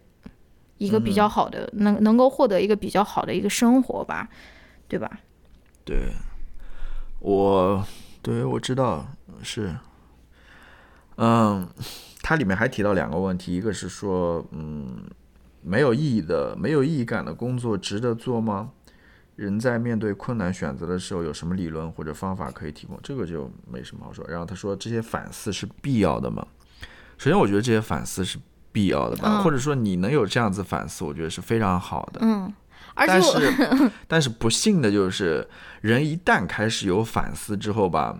[SPEAKER 1] 一个比较好的，能能够获得一个比较好的一个生活吧，对吧？
[SPEAKER 2] 对，我对我知道是，嗯，它里面还提到两个问题，一个是说，嗯，没有意义的、没有意义感的工作值得做吗？人在面对困难选择的时候，有什么理论或者方法可以提供？这个就没什么好说。然后他说，这些反思是必要的吗？首先，我觉得这些反思是必要的吧，或者说你能有这样子反思，我觉得是非常好的。
[SPEAKER 1] 嗯，
[SPEAKER 2] 但是 <laughs> 但是不幸的就是，人一旦开始有反思之后吧。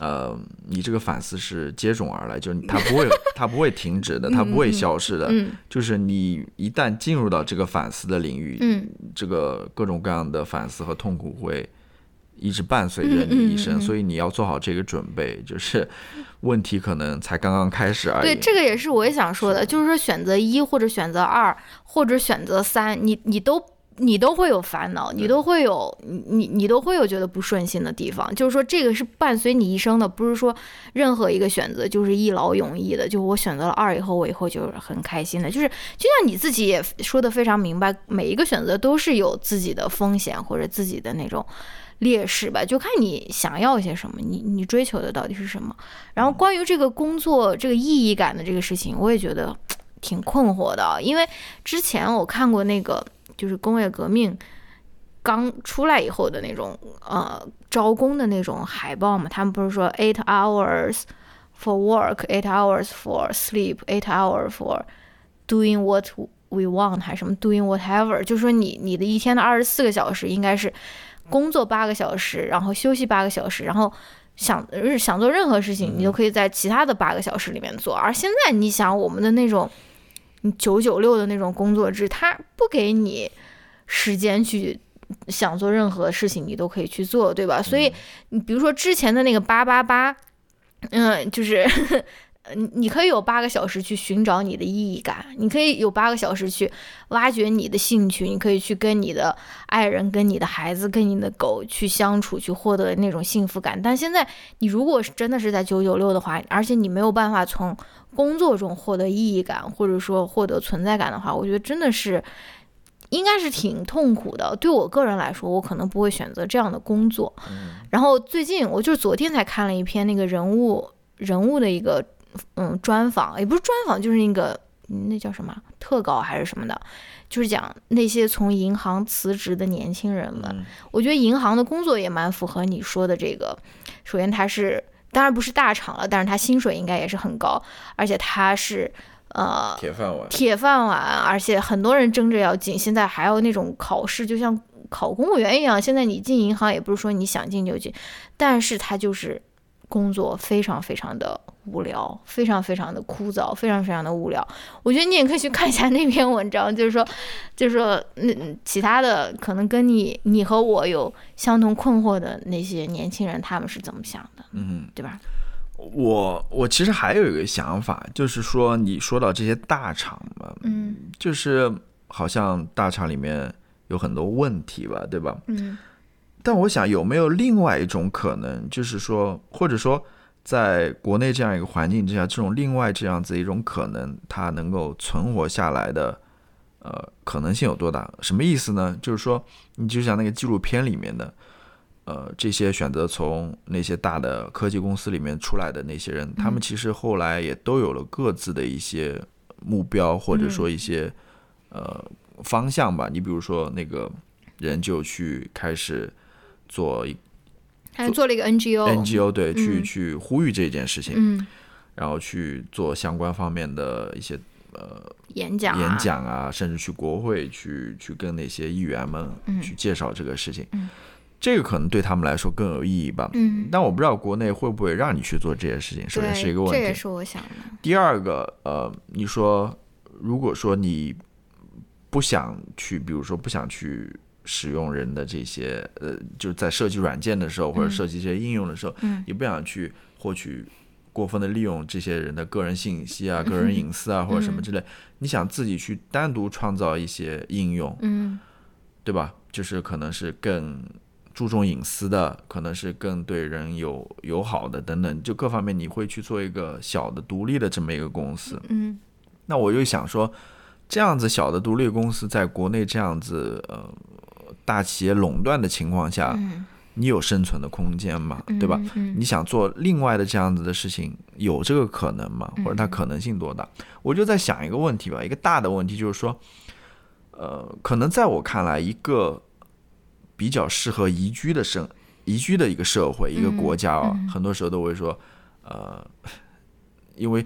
[SPEAKER 2] 呃，你这个反思是接踵而来，就是它不会，<laughs> 它不会停止的，它不会消失的。就是你一旦进入到这个反思的领域，
[SPEAKER 1] 嗯，
[SPEAKER 2] 这个各种各样的反思和痛苦会一直伴随着你一生，所以你要做好这个准备，就是问题可能才刚刚开始而已。
[SPEAKER 1] 对，这个也是我也想说的，就是说选择一或者选择二或者选择三，你你都。你都会有烦恼，你都会有你你你都会有觉得不顺心的地方，就是说这个是伴随你一生的，不是说任何一个选择就是一劳永逸的。就我选择了二以后，我以后就是很开心的。就是就像你自己也说的非常明白，每一个选择都是有自己的风险或者自己的那种劣势吧，就看你想要些什么，你你追求的到底是什么。然后关于这个工作这个意义感的这个事情，我也觉得。挺困惑的，因为之前我看过那个就是工业革命刚出来以后的那种呃招工的那种海报嘛，他们不是说 eight hours for work, eight hours for sleep, eight hours for doing what we want 还是什么 doing whatever，就说你你的一天的二十四个小时应该是工作八个小时，然后休息八个小时，然后。想日想做任何事情，你都可以在其他的八个小时里面做。而现在，你想我们的那种九九六的那种工作制，它不给你时间去想做任何事情，你都可以去做，对吧？所以，你比如说之前的那个八八八，嗯，就是。<laughs> 你你可以有八个小时去寻找你的意义感，你可以有八个小时去挖掘你的兴趣，你可以去跟你的爱人、跟你的孩子、跟你的狗去相处，去获得那种幸福感。但现在，你如果是真的是在九九六的话，而且你没有办法从工作中获得意义感，或者说获得存在感的话，我觉得真的是应该是挺痛苦的。对我个人来说，我可能不会选择这样的工作。然后最近，我就是昨天才看了一篇那个人物人物的一个。嗯，专访也不是专访，就是那个那叫什么特稿还是什么的，就是讲那些从银行辞职的年轻人们。我觉得银行的工作也蛮符合你说的这个。首先，它是当然不是大厂了，但是他薪水应该也是很高，而且他是呃
[SPEAKER 2] 铁饭碗，
[SPEAKER 1] 铁饭碗，而且很多人争着要进。现在还有那种考试，就像考公务员一样。现在你进银行也不是说你想进就进，但是他就是工作非常非常的。无聊，非常非常的枯燥，非常非常的无聊。我觉得你也可以去看一下那篇文章，就是说，就是说，那其他的可能跟你你和我有相同困惑的那些年轻人，他们是怎么想的？
[SPEAKER 2] 嗯，
[SPEAKER 1] 对吧？
[SPEAKER 2] 我我其实还有一个想法，就是说，你说到这些大厂嘛，
[SPEAKER 1] 嗯，
[SPEAKER 2] 就是好像大厂里面有很多问题吧，对吧？
[SPEAKER 1] 嗯。
[SPEAKER 2] 但我想有没有另外一种可能，就是说，或者说。在国内这样一个环境之下，这种另外这样子一种可能，它能够存活下来的，呃，可能性有多大？什么意思呢？就是说，你就像那个纪录片里面的，呃，这些选择从那些大的科技公司里面出来的那些人，他们其实后来也都有了各自的一些目标，或者说一些呃方向吧。你比如说，那个人就去开始做一。
[SPEAKER 1] 还做了一个 NGO，NGO
[SPEAKER 2] 对，去去呼吁这件事情，
[SPEAKER 1] 嗯，
[SPEAKER 2] 然后去做相关方面的一些呃
[SPEAKER 1] 演讲、
[SPEAKER 2] 演讲啊，甚至去国会去去跟那些议员们去介绍这个事情，
[SPEAKER 1] 嗯，
[SPEAKER 2] 这个可能对他们来说更有意义吧，
[SPEAKER 1] 嗯，
[SPEAKER 2] 但我不知道国内会不会让你去做这些事情，首先是一个问题，
[SPEAKER 1] 这也是我想的。
[SPEAKER 2] 第二个，呃，你说如果说你不想去，比如说不想去。使用人的这些呃，就是在设计软件的时候，或者设计这些应用的时候，
[SPEAKER 1] 嗯，
[SPEAKER 2] 也不想去获取过分的利用这些人的个人信息啊、个人隐私啊，或者什么之类。你想自己去单独创造一些应用，
[SPEAKER 1] 嗯，
[SPEAKER 2] 对吧？就是可能是更注重隐私的，可能是更对人有友好的等等，就各方面你会去做一个小的独立的这么一个公司，
[SPEAKER 1] 嗯。
[SPEAKER 2] 那我就想说，这样子小的独立公司在国内这样子呃。大企业垄断的情况下，你有生存的空间吗？对吧？你想做另外的这样子的事情，有这个可能吗？或者它可能性多大？我就在想一个问题吧，一个大的问题就是说，呃，可能在我看来，一个比较适合宜居的生宜居的一个社会、一个国家啊，很多时候都会说，呃，<laughs> 因为。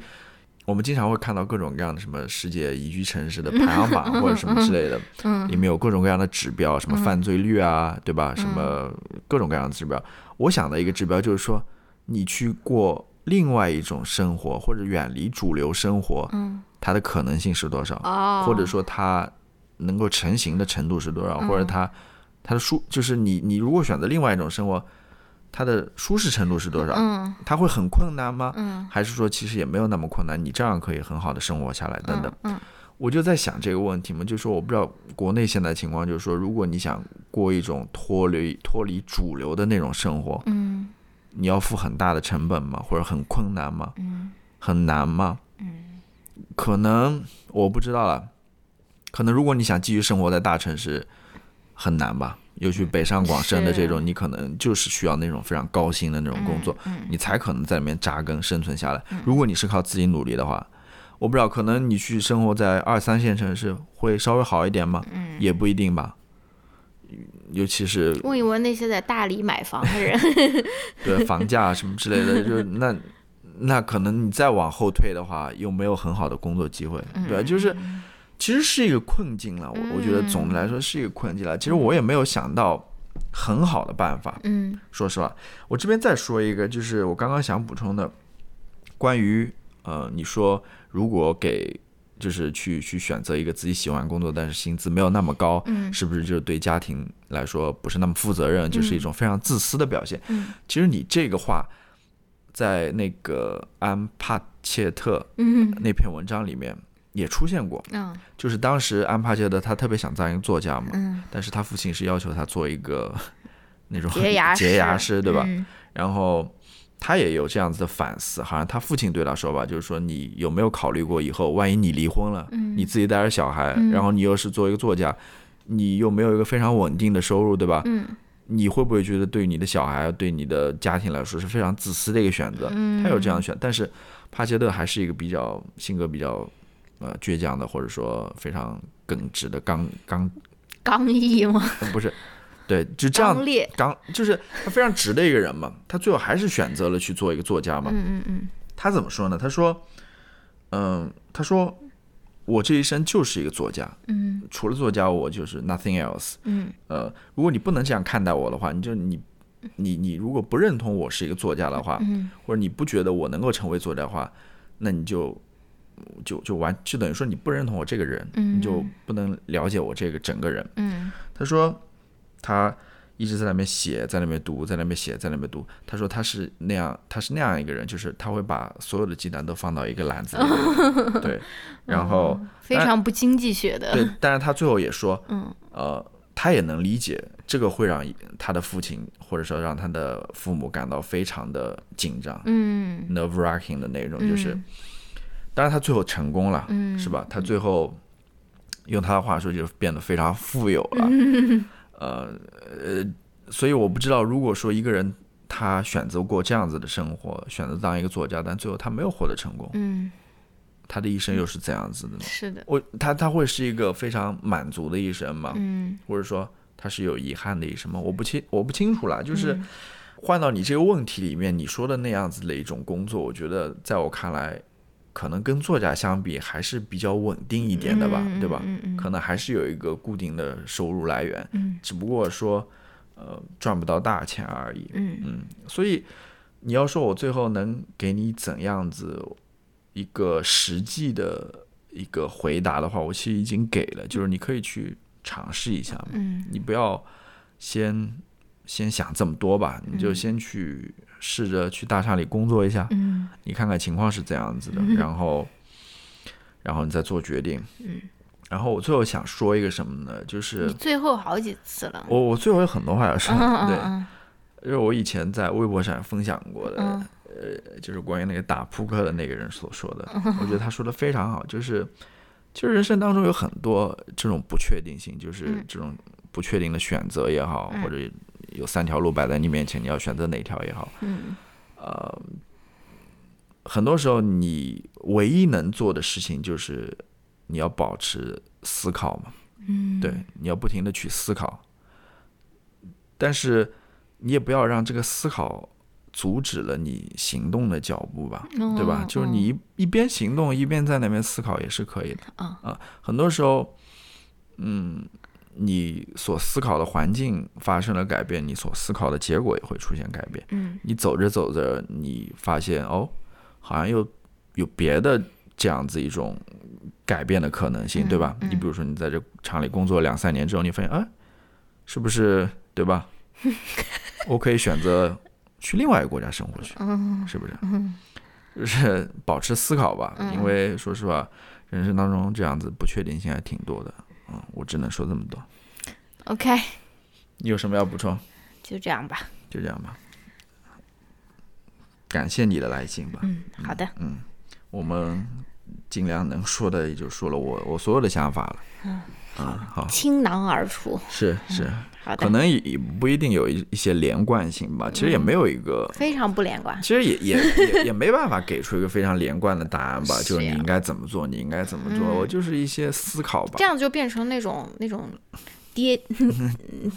[SPEAKER 2] 我们经常会看到各种各样的什么世界宜居城市的排行榜 <laughs> 或者什么之类的，里面有各种各样的指标，什么犯罪率啊，对吧？什么各种各样的指标。我想的一个指标就是说，你去过另外一种生活，或者远离主流生活，它的可能性是多少？或者说它能够成型的程度是多少？或者它它的舒，就是你你如果选择另外一种生活。它的舒适程度是多少？
[SPEAKER 1] 嗯，
[SPEAKER 2] 它会很困难吗？
[SPEAKER 1] 嗯，
[SPEAKER 2] 还是说其实也没有那么困难，你照样可以很好的生活下来等等。
[SPEAKER 1] 嗯，
[SPEAKER 2] 我就在想这个问题嘛，就是说我不知道国内现在情况，就是说如果你想过一种脱离脱离主流的那种生活，
[SPEAKER 1] 嗯，
[SPEAKER 2] 你要付很大的成本吗？或者很困难吗？
[SPEAKER 1] 嗯，
[SPEAKER 2] 很难吗？
[SPEAKER 1] 嗯，
[SPEAKER 2] 可能我不知道了，可能如果你想继续生活在大城市，很难吧。尤其北上广深的这种，你可能就是需要那种非常高薪的那种工作，你才可能在里面扎根生存下来。如果你是靠自己努力的话，我不知道，可能你去生活在二三线城市会稍微好一点吗？
[SPEAKER 1] 嗯，
[SPEAKER 2] 也不一定吧。尤其是
[SPEAKER 1] 问一问那些在大理买房的人，<laughs>
[SPEAKER 2] 对房价什么之类的，<laughs> 就那那可能你再往后退的话，又没有很好的工作机会，对就是其实是一个困境了。我我觉得总的来说是一个困境了。其实我也没有想到很好的办法。
[SPEAKER 1] 嗯，
[SPEAKER 2] 说实话，我这边再说一个，就是我刚刚想补充的，关于呃，你说如果给。就是去去选择一个自己喜欢工作，但是薪资没有那么高，
[SPEAKER 1] 嗯，
[SPEAKER 2] 是不是就是对家庭来说不是那么负责任，就是一种非常自私的表现？
[SPEAKER 1] 嗯，
[SPEAKER 2] 其实你这个话，在那个安帕切特那篇文章里面也出现过，
[SPEAKER 1] 嗯，
[SPEAKER 2] 就是当时安帕切德他特别想当一个作家嘛，
[SPEAKER 1] 嗯，
[SPEAKER 2] 但是他父亲是要求他做一个 <laughs> 那种
[SPEAKER 1] 结牙
[SPEAKER 2] 结牙师，对吧？
[SPEAKER 1] 嗯，
[SPEAKER 2] 然后。他也有这样子的反思，好像他父亲对他说吧，就是说你有没有考虑过以后，万一你离婚了，你自己带着小孩，然后你又是做一个作家，你又没有一个非常稳定的收入，对吧？
[SPEAKER 1] 嗯，
[SPEAKER 2] 你会不会觉得对你的小孩、对你的家庭来说是非常自私的一个选择？他有这样选，但是帕切特还是一个比较性格比较呃倔强的，或者说非常耿直的刚刚
[SPEAKER 1] 刚毅吗？
[SPEAKER 2] 不是。对，就这样刚就是他非常直的一个人嘛，他最后还是选择了去做一个作家嘛。
[SPEAKER 1] 嗯嗯嗯。
[SPEAKER 2] 他怎么说呢？他说，嗯，他说我这一生就是一个作家。
[SPEAKER 1] 嗯。
[SPEAKER 2] 除了作家，我就是 nothing else。
[SPEAKER 1] 嗯。
[SPEAKER 2] 呃，如果你不能这样看待我的话，你就你你你如果不认同我是一个作家的话，或者你不觉得我能够成为作家的话，那你就就就完就等于说你不认同我这个人，你就不能了解我这个整个人。
[SPEAKER 1] 嗯。
[SPEAKER 2] 他说。他一直在那边写，在那边读，在那边写，在那边读。他说他是那样，他是那样一个人，就是他会把所有的鸡蛋都放到一个篮子里。<laughs> 对，然后
[SPEAKER 1] 非常不经济学的。
[SPEAKER 2] 对，但是他最后也说，
[SPEAKER 1] 嗯，
[SPEAKER 2] 呃，他也能理解这个会让他的父亲或者说让他的父母感到非常的紧张，
[SPEAKER 1] 嗯
[SPEAKER 2] ，nerve wracking 的那种，就是，当然他最后成功了，
[SPEAKER 1] 嗯，
[SPEAKER 2] 是吧？他最后用他的话说，就变得非常富有了。<laughs> 呃呃，所以我不知道，如果说一个人他选择过这样子的生活，选择当一个作家，但最后他没有获得成功，
[SPEAKER 1] 嗯，
[SPEAKER 2] 他的一生又是怎样子的呢？
[SPEAKER 1] 是的，
[SPEAKER 2] 我他他会是一个非常满足的一生吗？
[SPEAKER 1] 嗯，
[SPEAKER 2] 或者说他是有遗憾的一生吗？我不清我不清楚啦。就是换到你这个问题里面，你说的那样子的一种工作，我觉得在我看来。可能跟作家相比还是比较稳定一点的吧，对吧？可能还是有一个固定的收入来源，只不过说，呃，赚不到大钱而已。
[SPEAKER 1] 嗯
[SPEAKER 2] 嗯，所以你要说我最后能给你怎样子一个实际的一个回答的话，我其实已经给了，就是你可以去尝试一下嘛。
[SPEAKER 1] 嗯，
[SPEAKER 2] 你不要先先想这么多吧，你就先去。试着去大厦里工作一下，
[SPEAKER 1] 嗯，
[SPEAKER 2] 你看看情况是怎样子的，然后，然后你再做决定，
[SPEAKER 1] 嗯，
[SPEAKER 2] 然后我最后想说一个什么呢？就是
[SPEAKER 1] 你最后好几次了，
[SPEAKER 2] 我我最后有很多话要说，对，
[SPEAKER 1] 就
[SPEAKER 2] 是我以前在微博上分享过的，呃，就是关于那个打扑克的那个人所说的，我觉得他说的非常好，就是就是人生当中有很多这种不确定性，就是这种不确定的选择也好，或者。有三条路摆在你面前，你要选择哪条也好。
[SPEAKER 1] 嗯，
[SPEAKER 2] 呃，很多时候你唯一能做的事情就是你要保持思考嘛。
[SPEAKER 1] 嗯，
[SPEAKER 2] 对，你要不停的去思考，但是你也不要让这个思考阻止了你行动的脚步吧，对吧？就是你一一边行动一边在那边思考也是可以的。
[SPEAKER 1] 啊
[SPEAKER 2] 啊，很多时候，嗯。你所思考的环境发生了改变，你所思考的结果也会出现改变。
[SPEAKER 1] 嗯，
[SPEAKER 2] 你走着走着，你发现哦，好像又有别的这样子一种改变的可能性，对吧？你比如说，你在这厂里工作两三年之后，你发现，哎，是不是对吧？我可以选择去另外一个国家生活去，是不是？就是保持思考吧，因为说实话，人生当中这样子不确定性还挺多的。嗯，我只能说这么多。
[SPEAKER 1] OK，
[SPEAKER 2] 你有什么要补充？
[SPEAKER 1] 就这样吧。
[SPEAKER 2] 就这样吧。感谢你的来信吧。
[SPEAKER 1] 嗯，好的。
[SPEAKER 2] 嗯，我们尽量能说的也就说了我我所有的想法了。嗯，好，
[SPEAKER 1] 倾囊而出。
[SPEAKER 2] 是是，
[SPEAKER 1] 好的。
[SPEAKER 2] 可能也不一定有一一些连贯性吧，其实也没有一个
[SPEAKER 1] 非常不连贯。
[SPEAKER 2] 其实也也 <laughs> 也也没办法给出一个非常连贯的答案吧，就是你应该怎么做，你应该怎么做，我就是一些思考吧。
[SPEAKER 1] 这样就变成那种那种。<laughs> 爹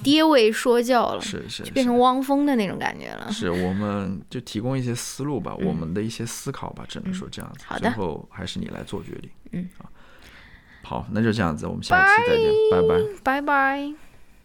[SPEAKER 1] 爹位说教了，
[SPEAKER 2] 是是，
[SPEAKER 1] 就变成汪峰的那种感觉了。
[SPEAKER 2] 是，我们就提供一些思路吧，我们的一些思考吧，只能说这样子。
[SPEAKER 1] 好的，
[SPEAKER 2] 最后还是你来做决定。嗯，好，好，那就这样子，我们下期再见，拜拜，
[SPEAKER 1] 拜拜。